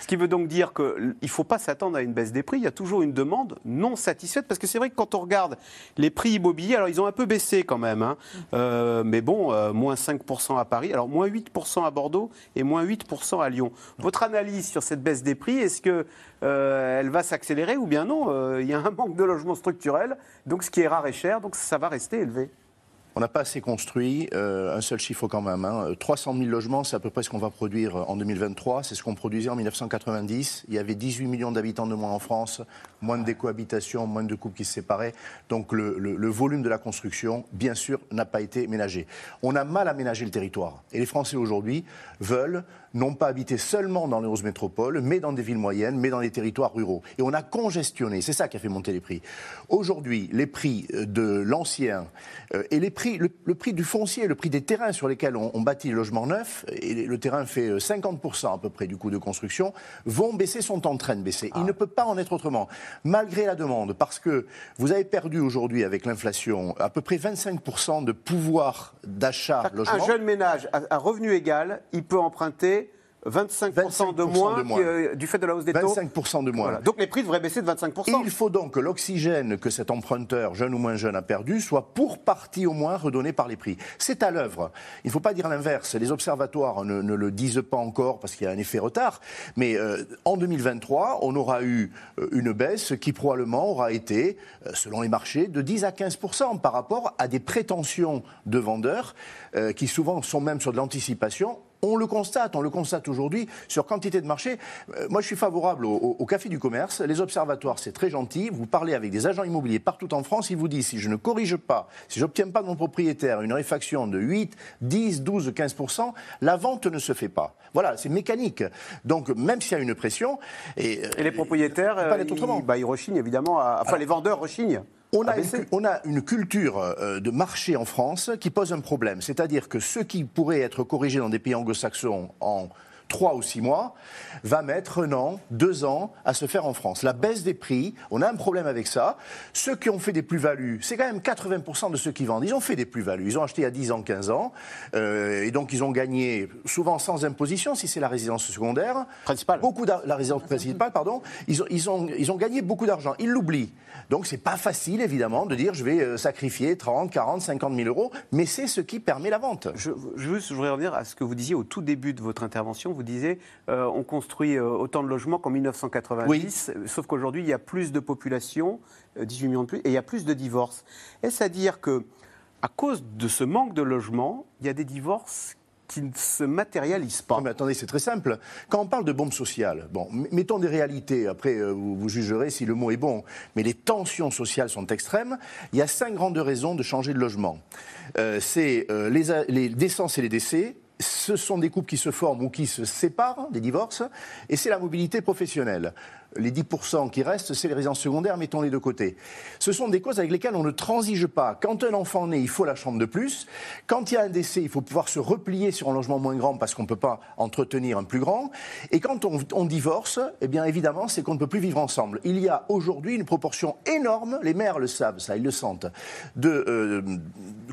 Ce qui veut donc dire qu'il ne faut pas s'attendre à une baisse des prix. Il y a toujours une demande non satisfaite. Parce que c'est vrai que quand on regarde les prix immobiliers, alors ils ont un peu baissé quand même. hein. Euh, mais bon, euh, moins 5% à Paris, alors moins 8% à Bordeaux et moins 8% à Lyon. Votre analyse sur cette baisse des prix, est-ce que euh, va s'accélérer ou bien non? Il y a un manque de logement structurel, donc ce qui est rare et cher, donc ça va rester élevé. On n'a pas assez construit. euh, un seul chiffre quand même. hein. 300 000 logements, c'est à peu près ce qu'on va produire en 2023. C'est ce qu'on produisait en 1990. Il y avait 18 millions d'habitants de moins en France, moins de décohabitation, moins de couples qui se séparaient. Donc le, volume de la construction, bien sûr, n'a pas été ménagé. On a mal aménagé le territoire. Et les Français aujourd'hui veulent non pas habiter seulement dans les grosses métropoles, mais dans des villes moyennes, mais dans les territoires ruraux. Et on a congestionné. C'est ça qui a fait monter les prix. Aujourd'hui, les prix euh, de l'ancien euh, et les prix prix, le, le prix du foncier, le prix des terrains sur lesquels on, on bâtit les logements neufs, et le terrain fait euh, 50% à peu près du coût de construction, vont baisser, sont en train de baisser. Il ne peut pas en être autrement, malgré la demande, parce que vous avez perdu aujourd'hui avec l'inflation à peu près 25% de pouvoir d'achat logement. Un jeune ménage à revenu égal, il peut emprunter 25%, de moins, de moins. que- du fait de la hausse des taux. 25% de moins. Voilà. Donc les prix devraient baisser de 25%. Il faut donc que l'oxygène que cet emprunteur, jeune ou moins jeune, a perdu soit pour partie au moins redonné par les prix. C'est à l'œuvre. Il ne faut pas dire l'inverse. Les observatoires ne, ne le disent pas encore parce qu'il y a un effet retard. Mais euh, en 2023, on aura eu euh, une baisse qui probablement aura été, euh, selon les marchés, de 10 à 15 par rapport à des prétentions de vendeurs euh, qui souvent sont même sur de l'anticipation on le constate, on le constate aujourd'hui sur quantité de marché. Euh, moi, je suis favorable au, au- au café du commerce. Les observatoires, c'est très gentil. Vous parlez avec des agents immobiliers partout en France. Ils vous disent si je ne corrige pas, si j'obtiens pas de mon propriétaire une réfaction de 8, 10, 12, 15% la vente ne se fait pas. Voilà, c'est mécanique. Donc, même s'il y a une pression. Et, Et les propriétaires, pas euh, l'être ils, autrement. bah, ils rechignent évidemment. à- enfin, Alors, les vendeurs rechignent. On une, a une culture euh, de marché en France qui pose un problème. C'est-à-dire que ce qui pourrait être corrigé dans des pays anglo-saxons en trois ou six mois va mettre un an, deux ans à se faire en France. La baisse des prix, on a un problème avec ça. Ceux qui ont fait des plus-values, c'est quand même 80% de ceux qui vendent. Ils ont fait des plus-values. Ils ont acheté il y a 10 ans, 15 ans. euh, et donc ils ont gagné souvent sans imposition si c'est la résidence secondaire. Principale. Beaucoup la résidence principale, pardon. Ils ont, ils ont, ils ont gagné beaucoup d'argent. Ils l'oublient. Donc c'est pas facile évidemment de dire je vais euh, sacrifier 30, 40, 50 000 euros, mais c'est ce qui permet la vente. Je, juste, je voudrais revenir à ce que vous disiez au tout début de votre intervention. Vous disiez, euh, on construit euh, autant de logements qu'en 1990, euh, sauf qu'aujourd'hui, il y a plus de population, euh, 18 millions de plus, et il y a plus de divorces. Est-ce à dire que, à cause de ce manque de logements, il y a des divorces qui ne se matérialisent pas? Non, mais attendez, c'est très simple. Quand on parle de bombe sociale, bon, mettons des réalités, après euh, vous, vous jugerez si le mot est bon, mais les tensions sociales sont extrêmes. Il y a cinq grandes raisons de changer de logement. Euh, c'est euh, les, les naissances et les décès, ce sont des couples qui se forment ou qui se séparent, des divorces, et c'est la mobilité professionnelle. Les 10% qui restent, c'est les résidences secondaires, mettons les de côté. Ce sont des causes avec lesquelles on ne transige pas. Quand un enfant naît, il faut la chambre de plus. Quand il y a un décès, il faut pouvoir se replier sur un logement moins grand parce qu'on ne peut pas entretenir un plus grand. Et quand on, on divorce, eh bien évidemment, c'est qu'on ne peut plus vivre ensemble. Il y a aujourd'hui une proportion énorme, les mères le savent, ça, ils le sentent, de euh,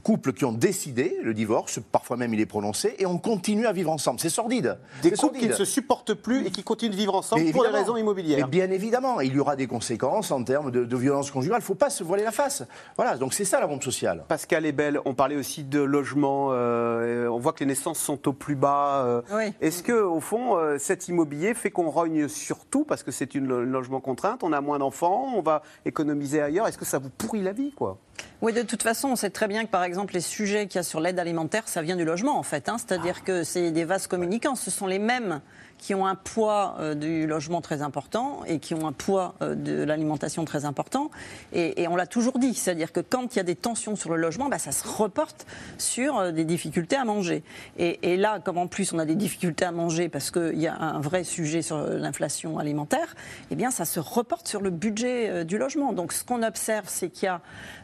couples qui ont décidé le divorce, parfois même il est prononcé, et on continue à vivre ensemble. C'est sordide. Des couples qui ne se supportent plus et qui continuent de vivre ensemble pour des raisons immobilières. Bien évidemment, il y aura des conséquences en termes de, de violence conjugale. Il ne faut pas se voiler la face. Voilà, donc c'est ça la bombe sociale. Pascal et Belle, on parlait aussi de logement. euh, on voit que les naissances sont au plus bas. euh. Oui. Est-ce que, au fond, euh, cet immobilier fait qu'on rogne sur tout parce que c'est une lo- logement contrainte, on a moins d'enfants, on va économiser ailleurs Est-ce que ça vous pourrit la vie, quoi? Oui, de toute façon, on sait très bien que, par exemple, les sujets qu'il y a sur l'aide alimentaire, ça vient du logement, en fait. hein. C'est-à-dire que c'est des vases communicants. Ce sont les mêmes qui ont un poids euh, du logement très important et qui ont un poids euh, de l'alimentation très important. Et, on l'a toujours dit. C'est-à-dire que quand il y a des tensions sur le logement, bah, ça se reporte sur euh, des difficultés à manger. Et, là, comme en plus on a des difficultés à manger parce qu'il y a un vrai sujet sur l'inflation alimentaire, eh bien, ça se reporte sur le budget du logement. Donc, ce qu'on observe, c'est qu'il y a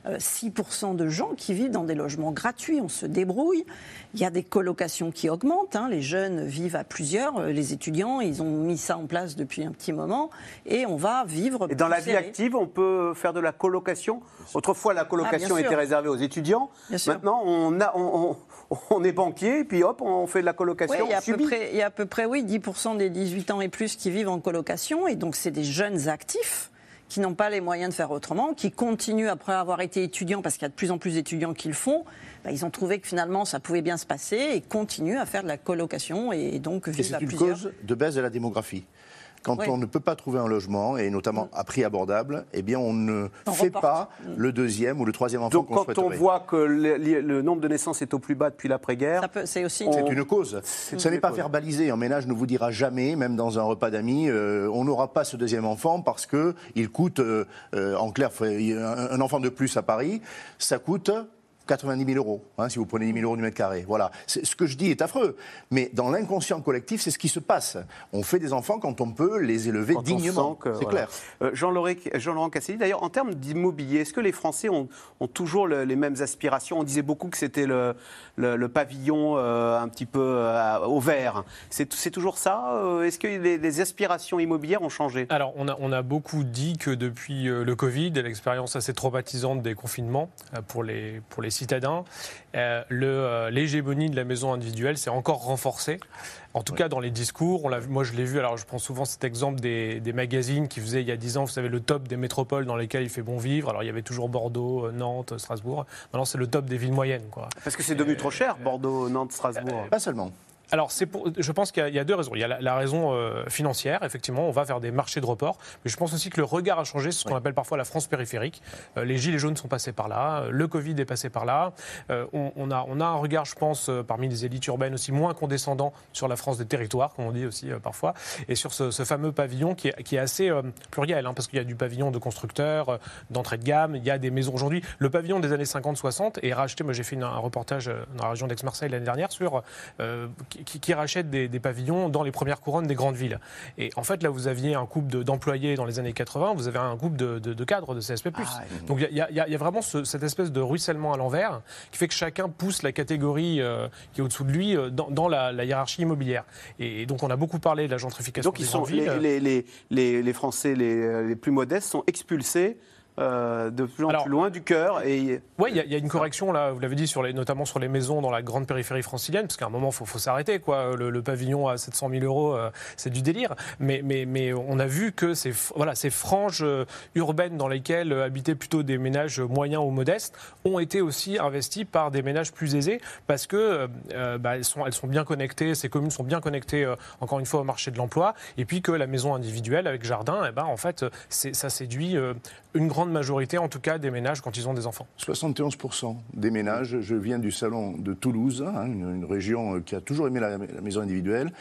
euh, 6% de gens qui vivent dans des logements gratuits. On se débrouille. Il y a des colocations qui augmentent. hein. Les jeunes vivent à plusieurs. Les étudiants, ils ont mis ça en place depuis un petit moment. Et on va vivre. Et dans la vie active, on peut faire de la colocation? Autrefois, la colocation Ah, était réservée aux étudiants. Bien sûr. Maintenant, on, a, on, on- on est banquier, puis hop, on fait de la Oui, colocation il y a à peu subie. près, il y a à peu près oui, 10% des 18 ans et plus qui vivent en colocation. Et donc, c'est des jeunes actifs qui n'ont pas les moyens de faire autrement, qui continuent après avoir été étudiants, parce qu'il y a de plus en plus d'étudiants qui le font, bah, ils ont trouvé que finalement ça pouvait bien se passer et continuent à faire de la colocation et donc Et vivre c'est à une plusieurs. cause de baisse de la démographie. Quand Oui. on ne peut pas trouver un logement, et notamment à prix abordable, eh bien on ne On fait reporte. pas le deuxième ou le troisième enfant Donc, qu'on quand on voit que le, le nombre de naissances est au plus bas depuis l'après-guerre, C'est aussi. On- une cause. Une n'est pas cause. verbalisé. Un ménage ne vous dira jamais, même dans un repas d'amis, euh, on n'aura pas ce deuxième enfant parce que il coûte, euh, euh, en clair, un enfant de plus à Paris, ça coûte 90 000 euros, hein, si vous prenez 10 000 euros du mètre carré. Voilà. Ce que je dis est affreux. Mais dans l'inconscient collectif, c'est ce qui se passe. On fait des enfants quand on peut les élever Quand dignement. C'est voilà. clair. Euh, Jean-Laurent Jean Casselli, d'ailleurs, en termes d'immobilier, est-ce que les Français ont, ont toujours le- les mêmes aspirations? On disait beaucoup que c'était le, le- le pavillon euh, un petit peu euh, au vert. C'est toujours ça Euh, Est-ce que les, les aspirations immobilières ont changé? Alors, on a, on a beaucoup dit que depuis le Covid, l'expérience assez traumatisante des confinements pour les, pour les citadins, euh, le, euh, l'hégémonie de la maison individuelle s'est encore renforcée. En tout cas, dans les discours, on l'a vu- moi je l'ai vu, alors je prends souvent cet exemple des, des magazines qui faisaient il y a 10 ans, vous savez, le top des métropoles dans lesquelles il fait bon vivre. Alors il y avait toujours Bordeaux, euh, Nantes, Strasbourg. Maintenant, c'est le top des villes moyennes. Quoi. Parce que c'est devenu trop cher, Bordeaux, Nantes, Strasbourg. Pas seulement. Alors, pour, je pense qu'il y, a- il y a deux raisons. Il y a la, la raison euh, financière, effectivement, on va vers des marchés de report. Mais je pense aussi que le regard a changé, c'est ce qu'on appelle parfois la France périphérique. Euh, les gilets jaunes sont passés par là, euh, le Covid est passé par là. On, on a, on a un regard, je pense, parmi les élites urbaines aussi moins condescendant sur la France des territoires, comme on dit aussi parfois, et sur ce, ce fameux pavillon qui est, qui est assez pluriel, hein, parce qu'il y a du pavillon de constructeurs, d'entrée de gamme, il y a des maisons aujourd'hui. Le pavillon des années 50-60 est racheté, moi j'ai fait une- un reportage dans la région d'Aix-Marseille l'année dernière sur qui, qui- qui rachète des, des pavillons dans les premières couronnes des grandes villes. Et en fait, là, vous aviez un couple de- d'employés dans les années 80, vous avez un couple de, de- de cadres de CSP+. Donc il y, a- y y vraiment ce- cette espèce de ruissellement à l'envers qui fait que chacun pousse la catégorie euh, qui est au-dessous de lui euh, dans, dans la, la hiérarchie immobilière. Et, donc on a beaucoup parlé de la gentrification Donc ils sont, villes. les, les, les, les- les Français les plus modestes sont expulsés euh, de plus en Alors- plus loin du cœur. Et Oui, il y, a- il y a une correction, là, vous l'avez dit, sur les, notamment sur les maisons dans la grande périphérie francilienne, parce qu'à un moment, il faut, faut s'arrêter. quoi. Le, le pavillon à 700 000 euros, euh, c'est du délire. Mais, mais, mais on a vu que ces, voilà, ces franges euh, urbaines dans lesquelles habitaient plutôt des ménages moyens ou modestes ont été aussi investies par des ménages plus aisés, parce que euh, bah, elles, sont, elles sont bien connectées, ces communes sont bien connectées, encore une fois, au marché de l'emploi, et puis que la maison individuelle avec jardin, eh ben, en fait, c'est- ça séduit une grande majorité, en tout cas, des ménages quand ils ont des enfants. 71% des ménages, je viens du salon de Toulouse, hein, une, région euh, qui a toujours aimé la maison individuelle.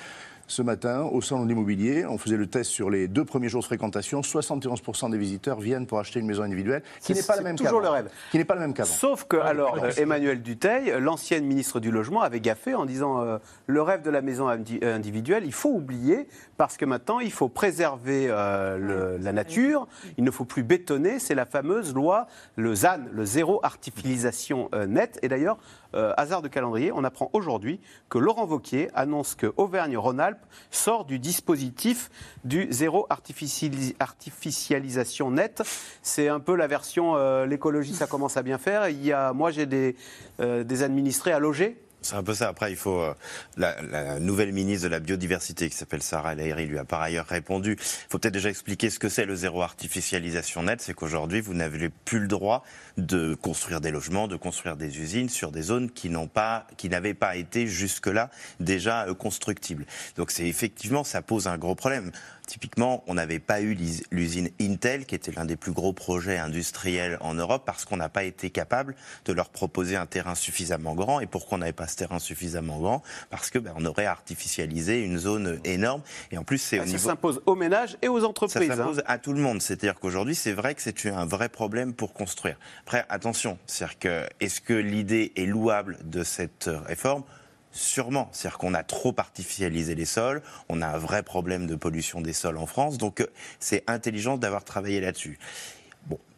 Ce matin, au salon de l'immobilier, on faisait le test sur les deux premiers jours de fréquentation. 71% des visiteurs viennent pour acheter une maison individuelle, qui C'est- n'est pas la c'est même toujours le rêve. Qui n'est pas le même qu'avant. Sauf que, alors, euh, Emmanuel Duteil, l'ancienne ministre du Logement, avait gaffé en disant euh, le rêve de la maison euh, individuelle, il faut oublier, parce que maintenant, il faut préserver euh, le- la nature, il ne faut plus bétonner. C'est la fameuse loi, le ZAN, le zéro artificialisation euh, nette. Et d'ailleurs, euh, hasard de calendrier, on apprend aujourd'hui que Laurent Vauquier annonce que Auvergne-Rhône-Alpes sort du dispositif du zéro artificialis- artificialisation nette. C'est un peu la version euh, l'écologie, ça commence à bien faire. Il y a, moi, j'ai des, euh, des administrés à loger. C'est un peu ça. Après, il faut. euh, la, nouvelle ministre de la biodiversité, qui s'appelle Sarah El lui a par ailleurs répondu. Il faut peut-être déjà expliquer ce que c'est le zéro artificialisation nette. C'est qu'aujourd'hui, vous n'avez plus le droit de construire des logements, de construire des usines sur des zones qui n'ont pas, qui n'avaient pas été jusque-là déjà euh, constructibles. Donc, c'est effectivement, ça pose un gros problème. Typiquement, on n'avait pas eu l'usine Intel, qui était l'un des plus gros projets industriels en Europe, parce qu'on n'a pas été capable de leur proposer un terrain suffisamment grand. Et pourquoi on n'avait pas ce terrain suffisamment grand Parce que ben, on aurait artificialisé une zone énorme. Et en plus, c'est Ah, Ça niveau s'impose aux ménages et aux ça entreprises. hein. s'impose à tout le monde. C'est-à-dire qu'aujourd'hui, c'est vrai que c'est un vrai problème pour construire. Après, attention, c'est-à-dire que est-ce que l'idée est louable de cette euh, réforme? Sûrement. C'est-à-dire qu'on a trop artificialisé les sols, on a un vrai problème de pollution des sols en France, donc euh, c'est intelligent d'avoir travaillé là-dessus.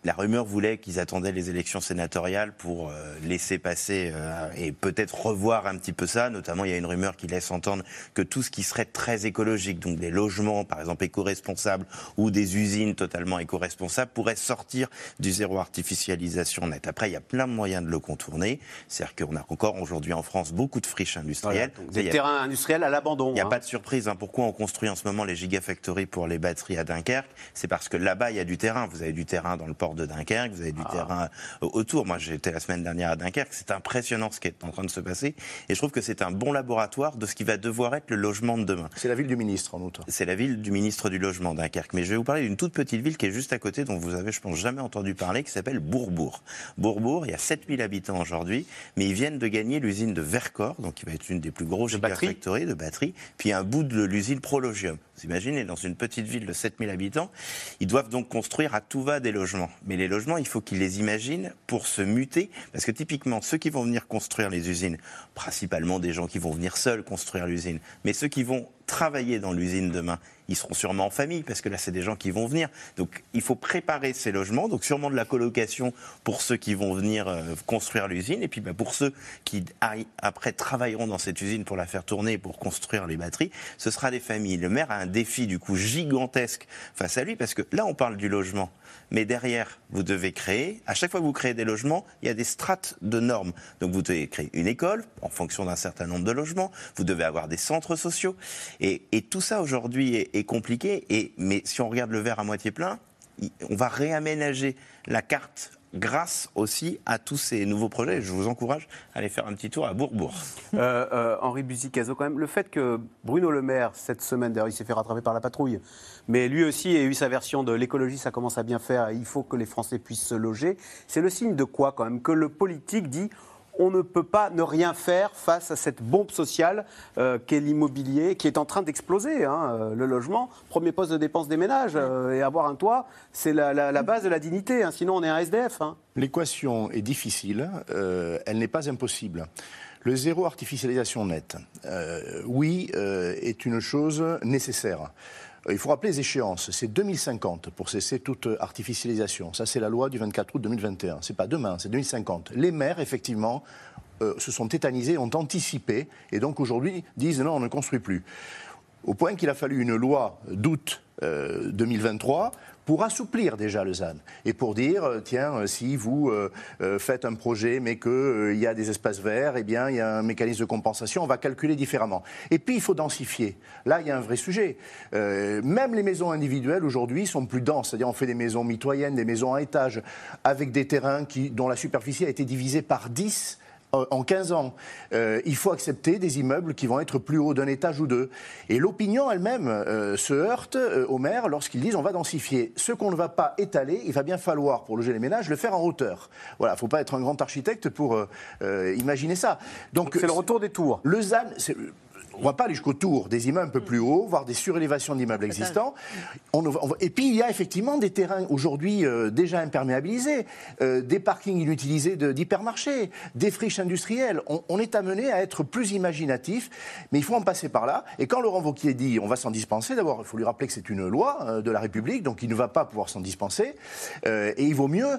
La rumeur voulait qu'ils attendaient les élections sénatoriales pour euh, laisser passer euh, et peut-être revoir un petit peu ça. Notamment, il y a une rumeur qui laisse entendre que tout ce qui serait très écologique, donc des logements par exemple éco-responsables ou des usines totalement éco-responsables, pourraient sortir du zéro artificialisation net. Après, il y a plein de moyens de le contourner. C'est-à-dire qu'on a encore aujourd'hui en France beaucoup de friches industrielles. Voilà, des y a- terrains industriels à l'abandon. il n'y a hein. pas de surprise. hein. Pourquoi on construit en ce moment les gigafactories pour les batteries à Dunkerque? C'est parce que là-bas, il y a du terrain. Vous avez du terrain dans le port de Dunkerque, vous avez du terrain euh, autour. Moi, j'étais la semaine dernière à Dunkerque. C'est impressionnant ce qui est en train de se passer. Et je trouve que c'est un bon laboratoire de ce qui va devoir être le logement de demain. C'est la ville du ministre, en outre. C'est la ville du ministre du Logement, Dunkerque. Mais je vais vous parler d'une toute petite ville qui est juste à côté, dont vous avez, je pense, jamais entendu parler, qui s'appelle Bourbourg. Bourbourg, il y a 7000 habitants aujourd'hui, mais ils viennent de gagner l'usine de Vercors, donc qui va être une des plus grosses De batterie. gigafactories de batteries, puis un bout de l'usine Prologium. Vous imaginez, dans une petite ville de 7000 habitants, ils doivent donc construire à tout va des logements. Mais les logements, il faut qu'ils les imaginent pour se muter, parce que typiquement, ceux qui vont venir construire les usines, principalement des gens qui vont venir seuls construire l'usine, mais ceux qui vont travailler dans l'usine demain, ils seront sûrement en famille, parce que là, c'est des gens qui vont venir. Donc, il faut préparer ces logements, donc sûrement de la colocation pour ceux qui vont venir euh, construire l'usine, et puis bah, pour ceux qui, après, travailleront dans cette usine pour la faire tourner, pour construire les batteries, ce sera des familles. Le maire a un défi, du coup, gigantesque face à lui, parce que là, on parle du logement. Mais derrière, vous devez créer, à chaque fois que vous créez des logements, il y a des strates de normes. Donc vous devez créer une école en fonction d'un certain nombre de logements, vous devez avoir des centres sociaux. Et, tout ça aujourd'hui est, compliqué. Et, mais si on regarde le verre à moitié plein, on va réaménager la carte grâce aussi à tous ces nouveaux projets. Je vous encourage à aller faire un petit tour à Bourbourg. Euh, euh, Henri Buzicazo, quand même, le fait que Bruno Le Maire, cette semaine, d'ailleurs, il s'est fait rattraper par la patrouille, mais lui aussi a eu sa version de l'écologie, ça commence à bien faire, il faut que les Français puissent se loger. C'est le signe de quoi, quand même Que le politique dit on ne peut pas ne rien faire face à cette bombe sociale euh, qu'est l'immobilier, qui est en train d'exploser. Hein, euh, le logement, premier poste de dépense des ménages, euh, et avoir un toit, c'est la, base de la dignité. Hein, sinon, on est un SDF. Hein. L'équation est difficile, elle n'est pas impossible. Le zéro artificialisation nette, oui, est une chose nécessaire. Il faut rappeler les échéances. C'est 2050 pour cesser toute artificialisation. Ça, c'est la loi du 24 août 2021. C'est pas demain, c'est 2050. Les maires, effectivement, euh, se sont tétanisés, ont anticipé, et donc aujourd'hui disent non, on ne construit plus. Au point qu'il a fallu une loi d'août 2023 euh, pour assouplir déjà le ZAN et pour dire, euh, tiens, euh, si vous euh, faites un projet mais qu'il y a des espaces verts, eh bien, il y a un mécanisme de compensation, on va calculer différemment. Et puis, il faut densifier. Là, il y a un vrai sujet. même les maisons individuelles, aujourd'hui, sont plus denses. C'est-à-dire, on fait des maisons mitoyennes, des maisons à étage, avec des terrains qui, dont la superficie a été divisée par 10 euh, en 15 ans. Euh, il faut accepter des immeubles qui vont être plus hauts d'un étage ou deux. Et l'opinion elle-même euh, se heurte aux maires lorsqu'ils disent on va densifier. Ce qu'on ne va pas étaler, il va bien falloir, pour loger les ménages, le faire en hauteur. Voilà, il ne faut pas être un grand architecte pour imaginer ça. Donc c'est le retour des tours. Le ZAN, on ne va pas aller jusqu'au tour des immeubles un peu plus hauts, voire des surélévations d'immeubles existants. et puis il y a effectivement des terrains aujourd'hui euh, déjà imperméabilisés, euh, des parkings inutilisés d'hypermarchés, des friches industrielles. On, est amené à être plus imaginatif, mais il faut en passer par là. Et quand Laurent Wauquiez dit on va s'en dispenser, d'abord il faut lui rappeler que c'est une loi euh, de la République, donc il ne va pas pouvoir s'en dispenser. et il vaut mieux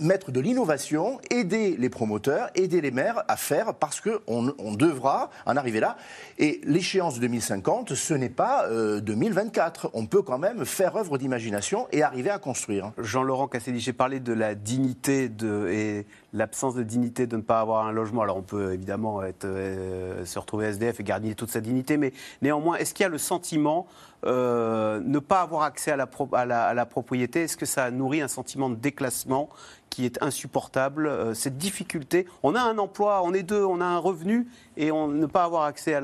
mettre de l'innovation, aider les promoteurs, aider les maires à faire parce qu'on on devra en arriver là. Et l'échéance de 2050, ce n'est pas 2024. Euh, on peut quand même faire œuvre d'imagination et arriver à construire. Jean-Laurent Casselli, j'ai parlé de la dignité et l'absence de dignité de ne pas avoir un logement. Alors on peut évidemment euh, se retrouver SDF et garder toute sa dignité, mais néanmoins, est-ce qu'il y a le sentiment euh, ne pas avoir accès à la, propriété, est-ce que ça nourrit un sentiment de déclassement qui est insupportable, euh, cette difficulté? On a un emploi, on est deux, on a un revenu, et ne pas avoir accès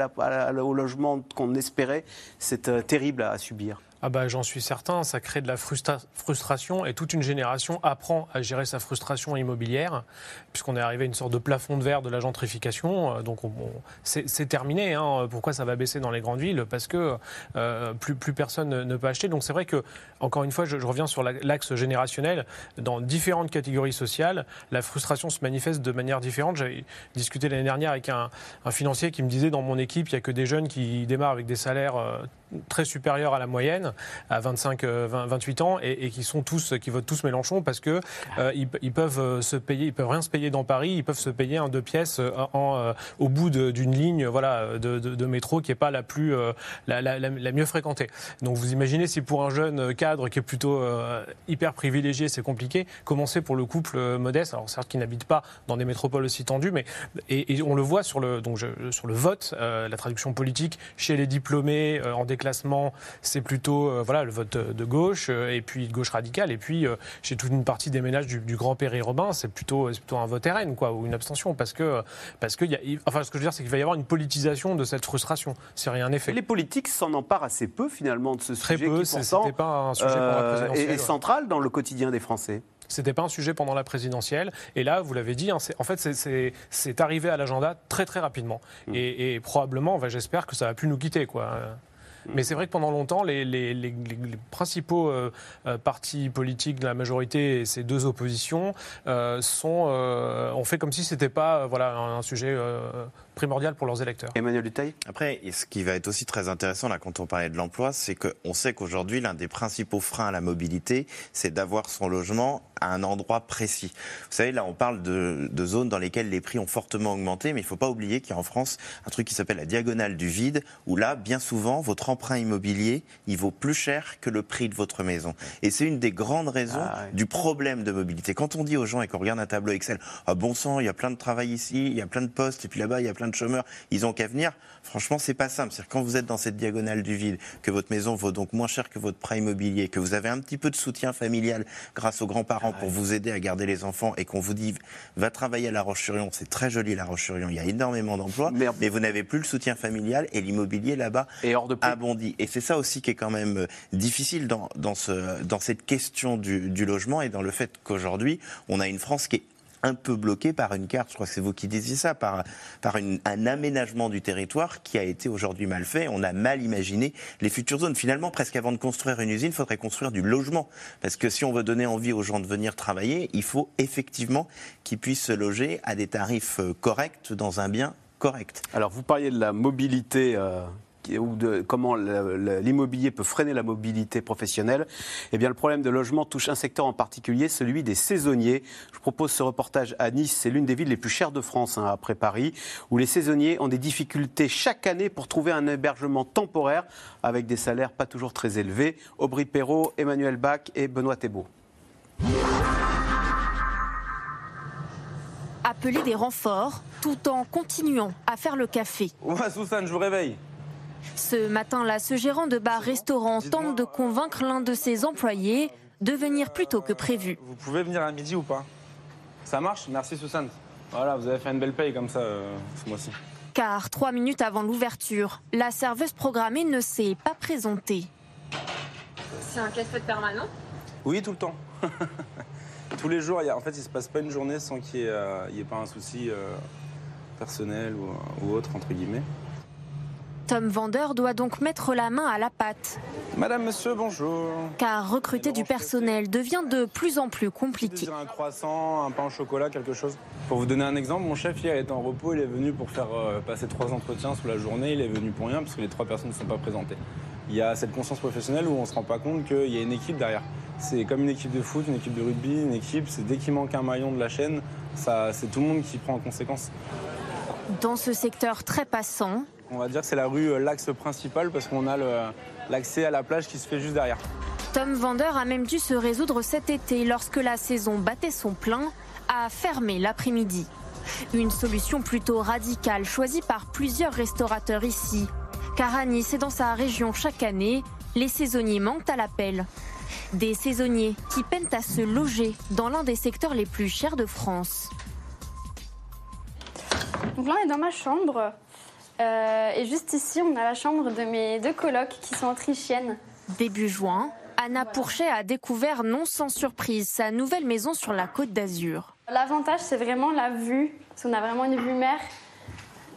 au logement qu'on espérait, c'est euh, terrible à subir. Ah bah, J'en suis certain, ça crée de la frustration et toute une génération apprend à gérer sa frustration immobilière, puisqu'on est arrivé à une sorte de plafond de verre de la gentrification. Euh, donc c'est terminé. Hein. Pourquoi ça va baisser dans les grandes villes? Parce que euh, plus, plus personne ne, peut acheter. Donc c'est vrai que, encore une fois, je, reviens sur l'axe générationnel. Dans différentes catégories sociales, la frustration se manifeste de manière différente. J'avais discuté l'année dernière avec un, financier qui me disait dans mon équipe, il n'y a que des jeunes qui démarrent avec des salaires euh, très supérieurs à la moyenne à 25, 28 euh, ans et, qui sont tous, qui votent tous Mélenchon parce que euh, ils, peuvent euh, se payer, ils peuvent rien se payer dans Paris, ils peuvent se payer un deux pièces au bout d'une ligne, voilà, de, métro qui est pas la plus, la, mieux fréquentée. Donc vous imaginez si pour un jeune cadre qui est plutôt hyper privilégié, c'est compliqué. Commencer pour le couple modeste, alors certes qui n'habite pas dans des métropoles aussi tendues, mais et, on le voit sur le sur le vote, la traduction politique chez les diplômés en déclassement, c'est plutôt voilà, le vote de gauche, euh, et puis de gauche radicale, et puis euh, chez toute une partie des ménages du, grand périurbain, c'est plutôt, plutôt un vote RN, quoi, ou une abstention, parce que, parce que y a, enfin, ce que je veux dire, c'est qu'il va y avoir une politisation de cette frustration, si rien n'est fait. les politiques s'en emparent assez peu, finalement, de ce Très sujet peu, qui, pourtant, pas un sujet pour la euh, central dans le quotidien des Français. C'était pas un sujet pendant la présidentielle. Et là, vous l'avez dit, hein, en fait, c'est arrivé à l'agenda très très rapidement. Mmh. Et, et, probablement, j'espère que ça va plus nous quitter. Quoi. Mais c'est vrai que pendant longtemps, les, les- les- les- les principaux euh, euh, partis politiques de la majorité et ces deux oppositions euh, sont, euh, ont fait comme si c'était pas euh, voilà, un, un sujet primordial pour leurs électeurs. Emmanuel Duteil Après, ce qui va être aussi très intéressant là quand on parlait de l'emploi, c'est qu'on sait qu'aujourd'hui l'un des principaux freins à la mobilité, c'est d'avoir son logement à un endroit précis. Vous savez, là on parle de, de zones dans lesquelles les prix ont fortement augmenté, mais il ne faut pas oublier qu'il y a en France un truc qui s'appelle la diagonale du vide, où là, bien souvent, votre emprunt immobilier, il vaut plus cher que le prix de votre maison. Et c'est une des grandes raisons Ah du problème de mobilité. Quand on dit aux gens et qu'on regarde un tableau Excel, ah bon sang, il y a plein de travail ici, il y a plein de postes, et puis là-bas, il y a plein de chômeurs, ils ont qu'à venir. Franchement, c'est pas simple. C'est-à-dire quand vous êtes dans cette diagonale du vide, que votre maison vaut donc moins cher que votre prêt immobilier, que vous avez un petit peu de soutien familial grâce aux grands-parents pour vous aider à garder les enfants, et qu'on vous dit va travailler à La Roche-sur-Yon, c'est très joli La Roche-sur-Yon, il y a énormément d'emplois, mais vous n'avez plus le soutien familial et l'immobilier là-bas a bondi. Et c'est ça aussi qui est quand même euh, difficile dans, dans, ce, dans cette question du, du logement et dans le fait qu'aujourd'hui, on a une France qui est un peu bloquée par une carte, je crois que c'est vous qui disiez ça, par, un aménagement du territoire qui a été aujourd'hui mal fait. On a mal imaginé les futures zones. Finalement, presque avant de construire une usine, il faudrait construire du logement. Parce que si on veut donner envie aux gens de venir travailler, il faut effectivement qu'ils puissent se loger à des tarifs euh, corrects dans un bien correct. Alors, vous parliez de la mobilité. euh, ou de comment l'immobilier peut freiner la mobilité professionnelle, eh bien le problème de logement touche un secteur en particulier, celui des saisonniers. Je propose ce reportage à Nice, c'est l'une des villes les plus chères de France hein, après Paris, où les saisonniers ont des difficultés chaque année pour trouver un hébergement temporaire avec des salaires pas toujours très élevés. Aubry Perrault, Emmanuel Bach et Benoît Thébault. Appeler des renforts tout en continuant à faire le café. Ouais, Susan, je vous réveille. Ce matin-là, ce gérant de bar-restaurant tente de convaincre l'un de ses employés de venir plus tôt que prévu. Vous pouvez venir à midi ou pas Ça marche Merci, Susan. Voilà, vous avez fait une belle paye comme ça euh, ce mois-ci. Car trois minutes avant l'ouverture, la serveuse programmée ne s'est pas présentée. C'est un casse-feu permanent Oui, tout le temps. <laughs> Tous les jours, il y a- en fait, il se passe pas une journée sans qu'il n'y ait, euh, ait pas un souci euh, personnel ou, ou autre, entre guillemets. Tom Vendeur doit donc mettre la main à la pâte, Madame, monsieur, bonjour. car recruter du personnel devient de plus en plus compliqué. Un croissant, un pain au chocolat, quelque chose? Pour vous donner un exemple, mon chef hier était en repos, il est venu pour faire euh, passer trois entretiens sous la journée, il est venu pour rien parce que les trois personnes ne sont pas présentées. Il y a cette conscience professionnelle où on ne se rend pas compte qu'il y a une équipe derrière. C'est comme une équipe de foot, une équipe de rugby, une équipe, c'est dès qu'il manque un maillon de la chaîne, c'est tout le monde qui prend en conséquence. Dans ce secteur très passant, On va dire que c'est la rue, euh, l'axe principal parce qu'on a l'accès à la plage qui se fait juste derrière. Tom Vendeur a même dû se résoudre cet été, lorsque la saison battait son plein, à fermer l'après-midi. Une solution plutôt radicale choisie par plusieurs restaurateurs ici. Car à Nice et dans sa région chaque année, les saisonniers manquent à l'appel. Des saisonniers qui peinent à se loger dans l'un des secteurs les plus chers de France. Donc là, on est dans ma chambre. Euh, et juste ici, on a la chambre de mes deux colocs qui sont autrichiennes. Début juin, Anna Pourchet a découvert non sans surprise sa nouvelle maison sur la côte d'Azur. L'avantage, c'est vraiment la vue, parce qu'on a vraiment une vue mer.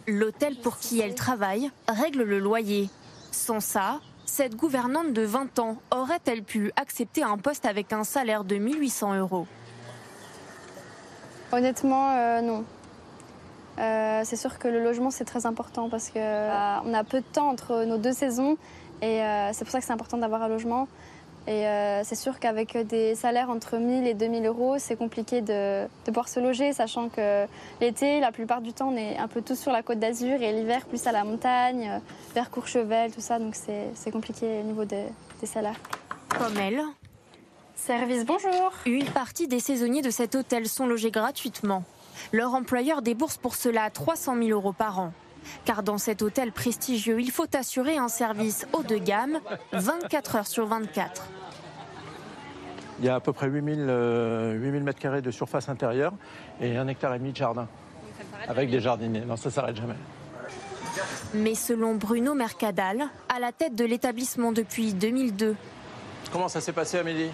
L'hôtel pour qui elle travaille règle le loyer. Sans ça, cette gouvernante de 20 ans aurait-elle pu accepter un poste avec un salaire de 1800 euros? Honnêtement, euh, non. Euh, c'est sûr que le logement, c'est très important parce qu'on a peu de temps entre nos deux saisons et euh, c'est pour ça que c'est important d'avoir un logement. Et euh, c'est sûr qu'avec des salaires entre 1000 et 2000 euros, c'est compliqué de, de pouvoir se loger, sachant que l'été, la plupart du temps, on est un peu tous sur la côte d'Azur et l'hiver, plus à la montagne, euh, vers Courchevel, tout ça. Donc c'est compliqué au niveau des, des salaires. Comme elle. Service, bonjour. Une partie des saisonniers de cet hôtel sont logés gratuitement. Leur employeur débourse pour cela 300 000 euros par an. Car dans cet hôtel prestigieux, il faut assurer un service haut de gamme 24 heures sur 24. Il y a à peu près 8000 euh, 8000 mètres carrés de surface intérieure et un hectare et demi de jardin. Avec des jardiniers. Non, ça s'arrête jamais. Mais selon Bruno Mercadal, à la tête de l'établissement depuis 2002, Comment ça s'est passé, Amélie?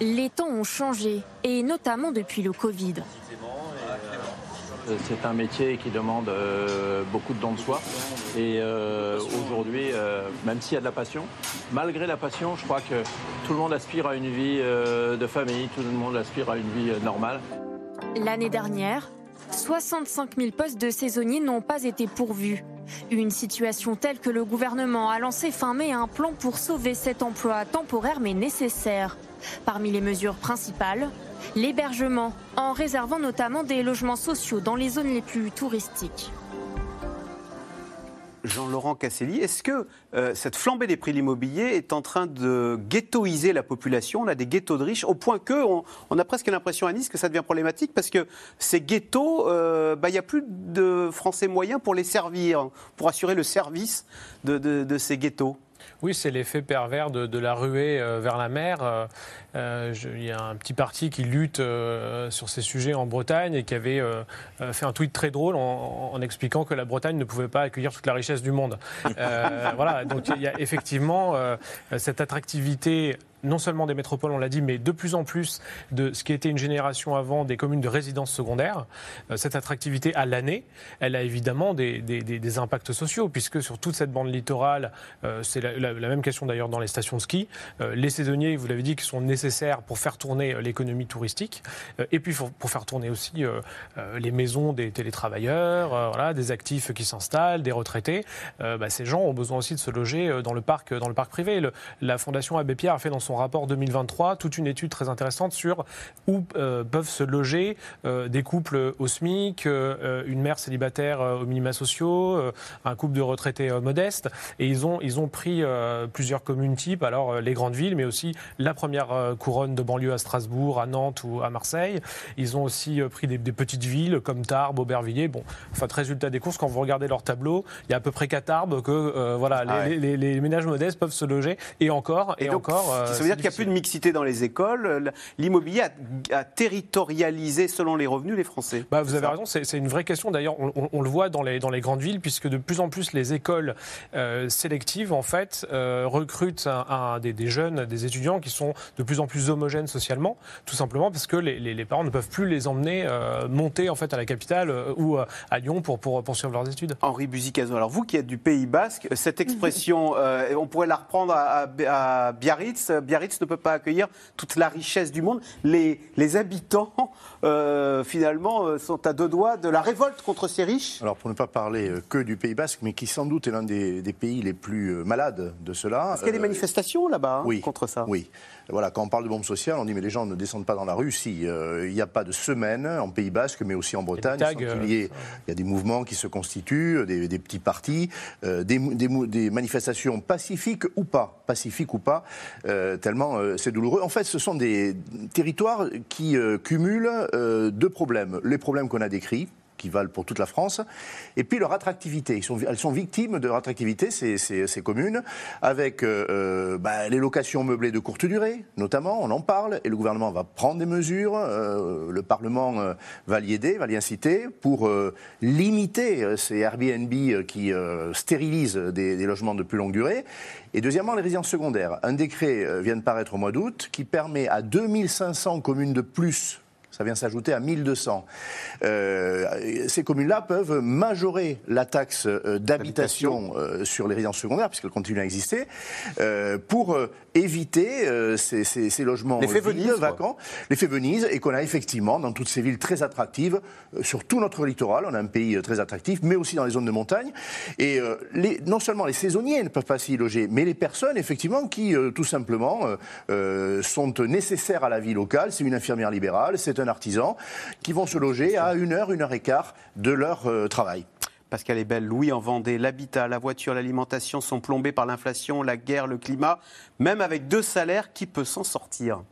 Les temps ont changé, et notamment depuis le Covid. Euh, C'est un métier qui demande euh, beaucoup de dons de soi. Et euh, aujourd'hui, même s'il y a de la passion, malgré la passion, je crois que tout le monde aspire à une vie de famille, tout le monde aspire à une vie normale. L'année dernière, 65 000 postes de saisonniers n'ont pas été pourvus. Une situation telle que le gouvernement a lancé fin mai un plan pour sauver cet emploi temporaire mais nécessaire. Parmi les mesures principales, l'hébergement, en réservant notamment des logements sociaux dans les zones les plus touristiques. Jean-Laurent Casselli, est-ce que euh, cette flambée des prix de l'immobilier est en train de ghettoiser la population? On a des ghettos de riches, au point que on, a presque l'impression à Nice que ça devient problématique parce que ces ghettos, euh, bah, il n'y a plus de Français moyens pour les servir, pour assurer le service de ces ghettos. Oui, c'est l'effet pervers de, la ruée euh, vers la mer. Euh, euh, Il y a un petit parti qui lutte sur ces sujets en Bretagne et qui avait fait un tweet très drôle en, expliquant que la Bretagne ne pouvait pas accueillir toute la richesse du monde. <laughs> Voilà, donc il y a effectivement cette attractivité non seulement des métropoles, on l'a dit, mais de plus en plus de ce qui était une génération avant des communes de résidence secondaire. Euh, cette attractivité à l'année, elle a évidemment des, impacts sociaux, puisque sur toute cette bande littorale, euh, c'est la, même question d'ailleurs dans les stations de ski, euh, les saisonniers, vous l'avez dit, qui sont nécessaires pour faire tourner l'économie touristique, et puis pour, faire tourner aussi les maisons des télétravailleurs, voilà, des actifs qui s'installent, des retraités. Bah, ces gens ont besoin aussi de se loger dans le parc, dans le parc privé. La Fondation Abbé Pierre a fait dans son rapport 2023 toute une étude très intéressante sur où euh, peuvent se loger euh, des couples au SMIC, euh, une mère célibataire aux minima sociaux, un couple de retraités modestes. Et ils ont, ils ont pris plusieurs communes types, alors les grandes villes, mais aussi la première couronne de banlieue à Strasbourg, à Nantes ou à Marseille. Ils ont aussi pris des, des petites villes comme Tarbes, Aubervilliers. Bon, enfin, résultat des courses, quand vous regardez leur tableau, il y a à peu près qu'à Tarbes que voilà, les, Ah ouais. les- les- les ménages modestes peuvent se loger. Et encore, et, donc, encore. euh, ça veut dire qu'il n'y a plus de mixité dans les écoles. L'immobilier a, a territorialisé selon les revenus les Français. Bah, vous avez raison, c'est une vraie question. D'ailleurs, on, on- on le voit dans les, dans les grandes villes, puisque de plus en plus les écoles euh, sélectives, en fait, euh, recrutent un- un- des, des jeunes, des étudiants qui sont de plus en plus homogènes socialement, tout simplement parce que les, les- les parents ne peuvent plus les emmener euh, monter en fait à la capitale ou à Lyon pour, pour poursuivre leurs études. Henri Buzicazo, alors vous qui êtes du Pays Basque, cette expression, on pourrait la reprendre à, à- à Biarritz. Biarritz ne peut pas accueillir toute la richesse du monde. Les, les habitants, euh, finalement, euh, sont à deux doigts de la révolte contre ces riches. Alors, pour ne pas parler euh, que du Pays Basque, mais qui sans doute est l'un des, des pays les plus malades de cela. Est-ce qu'il y a des manifestations là-bas hein, oui, contre ça Oui. Voilà, quand on parle de bombe sociale, on dit mais les gens ne descendent pas dans la rue. Si, euh, il n'y a pas de semaine en Pays Basque, mais aussi en Bretagne. tags, euh, y il y a des mouvements qui se constituent, des, des petits partis, euh, des, manifestations pacifiques ou pas, pacifiques ou pas, euh, tellement euh, c'est douloureux. En fait, ce sont des territoires qui euh, cumulent euh, deux problèmes. Les problèmes qu'on a décrits, qui valent pour toute la France, et puis leur attractivité. Elles sont victimes de leur attractivité, ces, communes, avec euh, euh, bah, les locations meublées de courte durée, notamment, on en parle, et le gouvernement va prendre des mesures, euh, le Parlement va l'y aider, va l'y inciter, pour limiter ces Airbnb qui stérilisent des, des logements de plus longue durée. Et deuxièmement, les résidences secondaires. Un décret vient de paraître au mois d'août qui permet à 2500 communes de plus ça vient s'ajouter à 1200. Euh, ces communes-là peuvent majorer la taxe euh, d'habitation euh, sur les résidences secondaires, puisqu'elle continue à exister, euh, pour éviter ces, ces- ces logements vides, Venise, vacants, l'effet Venise, et qu'on a effectivement dans toutes ces villes très attractives, sur tout notre littoral, on a un pays très attractif, mais aussi dans les zones de montagne. Et les, non seulement les saisonniers ne peuvent pas s'y loger, mais les personnes, effectivement, qui tout simplement sont nécessaires à la vie locale. C'est une infirmière libérale, c'est un artisan, qui vont se loger à une heure, une heure et quart de leur euh, travail. Pascal est belle, Louis en Vendée, l'habitat, la voiture, l'alimentation sont plombés par l'inflation, la guerre, le climat. Même avec deux salaires, qui peut s'en sortir?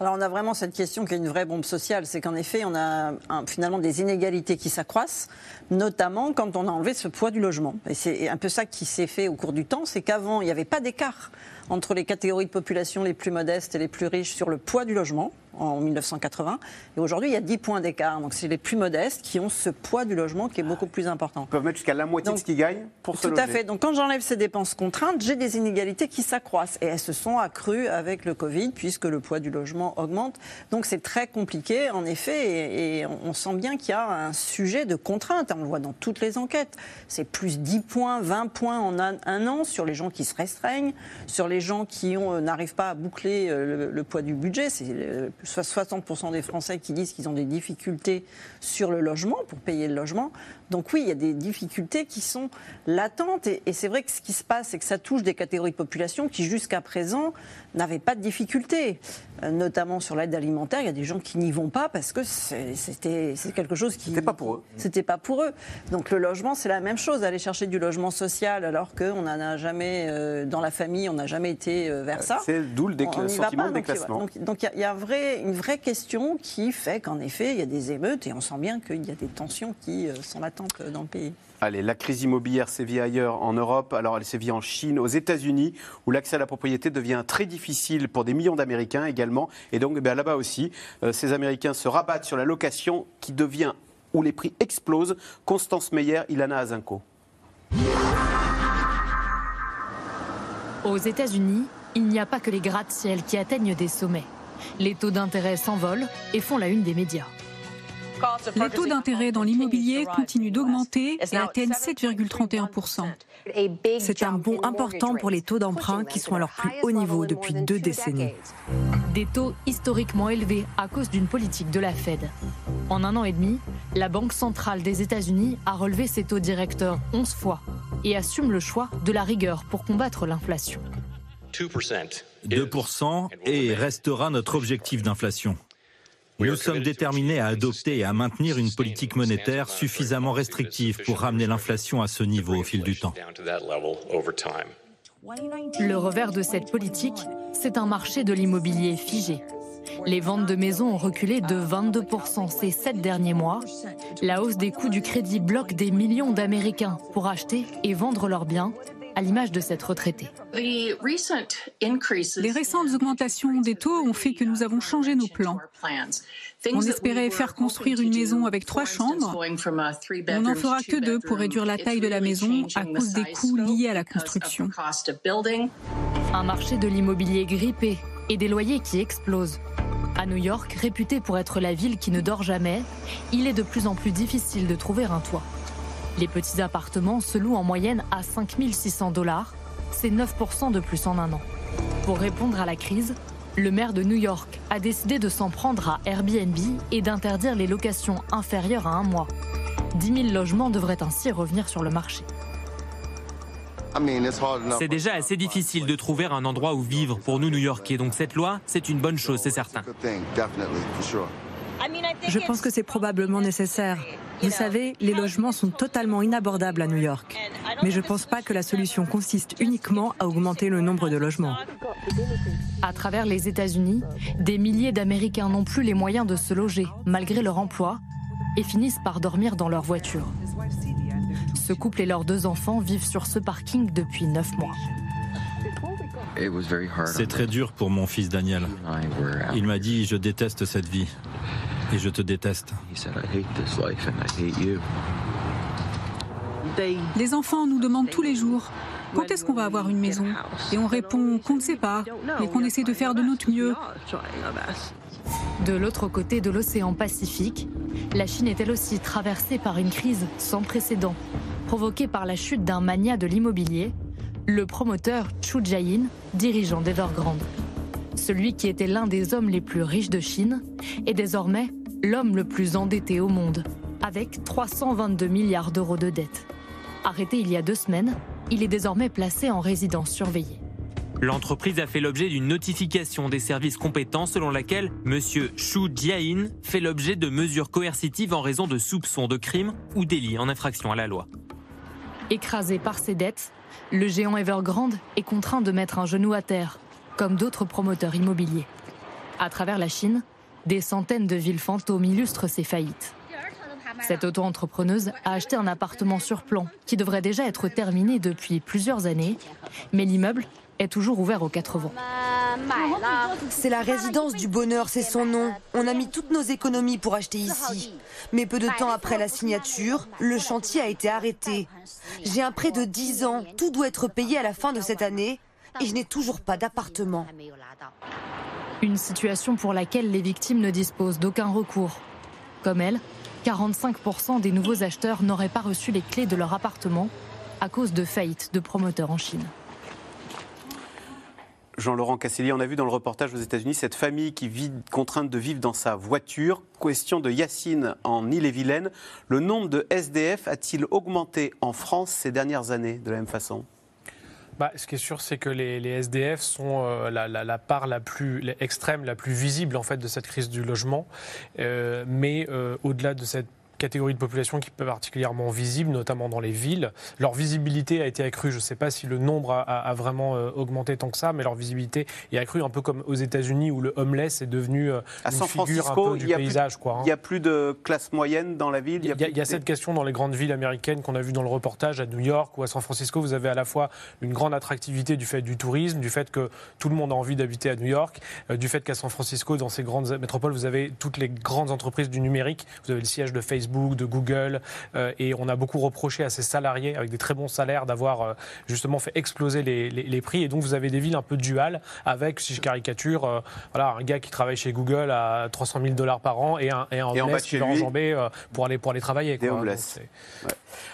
Alors on a vraiment cette question qui est une vraie bombe sociale, c'est qu'en effet on a un- finalement des inégalités qui s'accroissent, notamment quand on a enlevé ce poids du logement. Et c'est un peu ça qui s'est fait au cours du temps, c'est qu'avant il n'y avait pas d'écart entre les catégories de population les plus modestes et les plus riches sur le poids du logement. en 1980. Et aujourd'hui, il y a 10 points d'écart. Donc c'est les plus modestes qui ont ce poids du logement qui est beaucoup plus important. Ils peuvent mettre jusqu'à la moitié de ce qu'ils gagnent pour se Tout loger. à fait. Donc quand j'enlève ces dépenses contraintes, j'ai des inégalités qui s'accroissent. Et elles se sont accrues avec le Covid, puisque le poids du logement augmente. Donc c'est très compliqué, en effet. Et, et on sent bien qu'il y a un sujet de contrainte. On le voit dans toutes les enquêtes. C'est plus 10 points, 20 points en un, un an sur les gens qui se restreignent, sur les gens qui euh, n'arrivent pas à boucler euh, le, le poids du budget. C'est euh, so- 60% des Français qui disent qu'ils ont des difficultés sur le logement, pour payer le logement. Donc oui, il y a des difficultés qui sont latentes. Et, et c'est vrai que ce qui se passe, c'est que ça touche des catégories de population qui, jusqu'à présent, n'avaient pas de difficultés. Euh, notamment sur l'aide alimentaire, il y a des gens qui n'y vont pas parce que c'était c'est quelque chose qui... C'était pas pour eux. C'était pas pour eux. Donc le logement, c'est la même chose. Aller chercher du logement social alors qu'on n'en a jamais, euh, dans la famille, on n'a jamais été euh, vers ça. C'est d'où le décla- On sentiment pas. de déclassement. Donc il y a- vrai- une vraie question qui fait qu'en effet, il y a des émeutes et on sent bien qu'il y a des tensions qui euh, sont latentes euh, dans le pays. Allez, la crise immobilière sévit ailleurs en Europe. Alors, elle sévit en Chine, aux États-Unis, où l'accès à la propriété devient très difficile pour des millions d'Américains également. Et donc, eh là-bas aussi, euh, ces Américains se rabattent sur la location qui devient, où les prix explosent. Constance Meyer, Ilana Azinko. Aux États-Unis, il n'y a pas que les gratte-ciel qui atteignent des sommets. Les taux d'intérêt s'envolent et font la une des médias. Les taux d'intérêt dans l'immobilier continuent d'augmenter et atteignent 7,31%. C'est un bond important pour les taux d'emprunt qui sont à leur plus haut niveau depuis deux décennies. Des taux historiquement élevés à cause d'une politique de la Fed. En un an et demi, la Banque centrale des États-Unis a relevé ses taux directeurs 11 fois et assume le choix de la rigueur pour combattre l'inflation. 2% et restera notre objectif d'inflation. Nous sommes déterminés à adopter et à maintenir une politique monétaire suffisamment restrictive pour ramener l'inflation à ce niveau au fil du temps. Le revers de cette politique, c'est un marché de l'immobilier figé. Les ventes de maisons ont reculé de 22% ces sept derniers mois. La hausse des coûts du crédit bloque des millions d'Américains pour acheter et vendre leurs biens, à l'image de cette retraitée. Les récentes augmentations des taux ont fait que nous avons changé nos plans. On espérait faire construire une maison avec trois chambres. On n'en fera que deux pour réduire la taille de la maison à cause des coûts liés à la construction. Un marché de l'immobilier grippé et des loyers qui explosent. À New York, réputé pour être la ville qui ne dort jamais, il est de plus en plus difficile de trouver un toit. Les petits appartements se louent en moyenne à 5600 dollars, c'est 9% de plus en un an. Pour répondre à la crise, le maire de New York a décidé de s'en prendre à Airbnb et d'interdire les locations inférieures à un mois. 10 000 logements devraient ainsi revenir sur le marché. C'est déjà assez difficile de trouver un endroit où vivre pour nous New-Yorkais, donc cette loi, c'est une bonne chose, c'est certain. Je pense que c'est probablement nécessaire. Vous savez, les logements sont totalement inabordables à New York. Mais je ne pense pas que la solution consiste uniquement à augmenter le nombre de logements. À travers les États-Unis, des milliers d'Américains n'ont plus les moyens de se loger, malgré leur emploi, et finissent par dormir dans leur voiture. Ce couple et leurs deux enfants vivent sur ce parking depuis neuf mois. C'est très dur pour mon fils Daniel. Il m'a dit Je déteste cette vie et je te déteste. Les enfants nous demandent tous les jours quand est-ce qu'on va avoir une maison? Et on répond qu'on ne sait pas, mais qu'on essaie de faire de notre mieux. De l'autre côté de l'océan Pacifique, la Chine est elle aussi traversée par une crise sans précédent, provoquée par la chute d'un magnat de l'immobilier, le promoteur Chu Jiayin, dirigeant d'Evergrande. Celui qui était l'un des hommes les plus riches de Chine est désormais l'homme le plus endetté au monde, avec 322 milliards d'euros de dettes. Arrêté il y a deux semaines, il est désormais placé en résidence surveillée. L'entreprise a fait l'objet d'une notification des services compétents selon laquelle M. Xu Jiayin fait l'objet de mesures coercitives en raison de soupçons de crimes ou délits en infraction à la loi. Écrasé par ses dettes, le géant Evergrande est contraint de mettre un genou à terre, comme d'autres promoteurs immobiliers. À travers la Chine, des centaines de villes fantômes illustrent ses faillites. Cette auto-entrepreneuse a acheté un appartement sur plan qui devrait déjà être terminé depuis plusieurs années, mais l'immeuble est toujours ouvert aux quatre vents. C'est la résidence du bonheur, c'est son nom. On a mis toutes nos économies pour acheter ici. Mais peu de temps après la signature, le chantier a été arrêté. J'ai un prêt de 10 ans, tout doit être payé à la fin de cette année et je n'ai toujours pas d'appartement. Une situation pour laquelle les victimes ne disposent d'aucun recours. Comme elle, 45% des nouveaux acheteurs n'auraient pas reçu les clés de leur appartement à cause de faillites de promoteurs en Chine. Jean-Laurent Casselli, on a vu dans le reportage aux États-Unis cette famille qui vit contrainte de vivre dans sa voiture. Question de Yacine en Ille-et-Vilaine. Le nombre de SDF a-t-il augmenté en France ces dernières années de la même façon? Bah, ce qui est sûr, c'est que les, SDF sont euh, la, part la plus extrême, la plus visible en fait de cette crise du logement. Euh, mais euh, au-delà de cette catégorie de population qui peut particulièrement visible, notamment dans les villes. Leur visibilité a été accrue. Je ne sais pas si le nombre a, vraiment euh, augmenté tant que ça, mais leur visibilité est accrue un peu comme aux États-Unis où le homeless est devenu euh, une San figure un peu du paysage. Hein. Il n'y a plus de classe moyenne dans la ville. Il y a, cette question dans les grandes villes américaines qu'on a vu dans le reportage à New York ou à San Francisco. Vous avez à la fois une grande attractivité du fait du tourisme, du fait que tout le monde a envie d'habiter à New York, euh, du fait qu'à San Francisco, dans ces grandes métropoles, vous avez toutes les grandes entreprises du numérique. Vous avez le siège de Facebook de Google. Euh, et on a beaucoup reproché à ces salariés, avec des très bons salaires, d'avoir euh, justement fait exploser les, prix. Et donc vous avez des villes un peu duales, avec, si je caricature, euh, voilà, un gars qui travaille chez Google à 300 000 dollars par an et un, et un qui va enjamber pour aller, pour aller travailler. Quoi.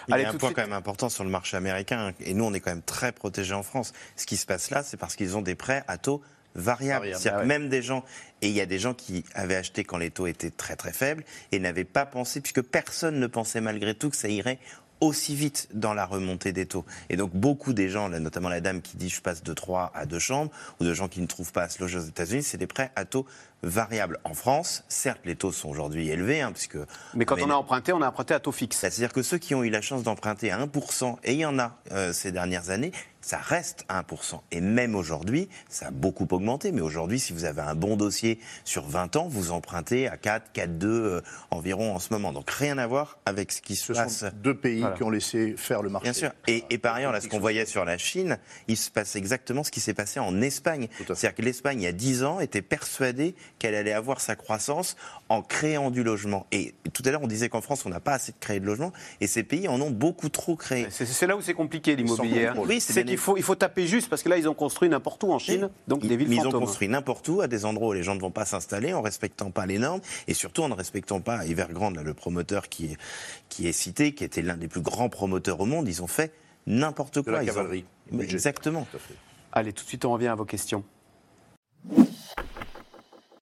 Il y a un point quand même important sur le marché américain, et nous on est quand même très protégés en France. Ce qui se passe là, c'est parce qu'ils ont des prêts à taux variable. C'est-à-dire bah même des gens, et il y a des gens qui avaient acheté quand les taux étaient très très faibles et n'avaient pas pensé, puisque personne ne pensait malgré tout que ça irait aussi vite dans la remontée des taux. Et donc beaucoup des gens, notamment la dame qui dit je passe de 3 à 2 chambres, ou de gens qui ne trouvent pas à se loger aux États-Unis, c'est des prêts à taux variables. En France, certes, les taux sont aujourd'hui élevés, hein, puisque... Mais quand on a emprunté, on a emprunté à taux fixe. C'est-à-dire que ceux qui ont eu la chance d'emprunter à 1%, et il y en a euh, ces dernières années, ça reste 1%. Et même aujourd'hui, ça a beaucoup augmenté, mais aujourd'hui, si vous avez un bon dossier sur 20 ans, vous empruntez à 4, 4, 2 environ en ce moment. Donc rien à voir avec ce qui se ce passe. Sont deux pays qui ont laissé faire le marché. Bien sûr. Et, et par ailleurs, là, ce qu'on voyait sur la Chine, il se passe exactement ce qui s'est passé en Espagne. C'est-à-dire que l'Espagne, il y a 10 ans, était persuadée qu'elle allait avoir sa croissance en créant du logement. Et tout à l'heure, on disait qu'en France, on n'a pas assez de créer de logement, et ces pays en ont beaucoup trop créé. C'est là où c'est compliqué l'immobilier. Oui, c'est il faut, il faut taper juste parce que là, ils ont construit n'importe où en Chine, donc des villes mais Ils ont construit n'importe où, à des endroits où les gens ne vont pas s'installer, en respectant pas les normes et surtout en ne respectant pas Evergrande, là, le promoteur qui est, qui est cité, qui était l'un des plus grands promoteurs au monde. Ils ont fait n'importe quoi. la cavalerie. Exactement. Allez, tout de suite, on revient à vos questions.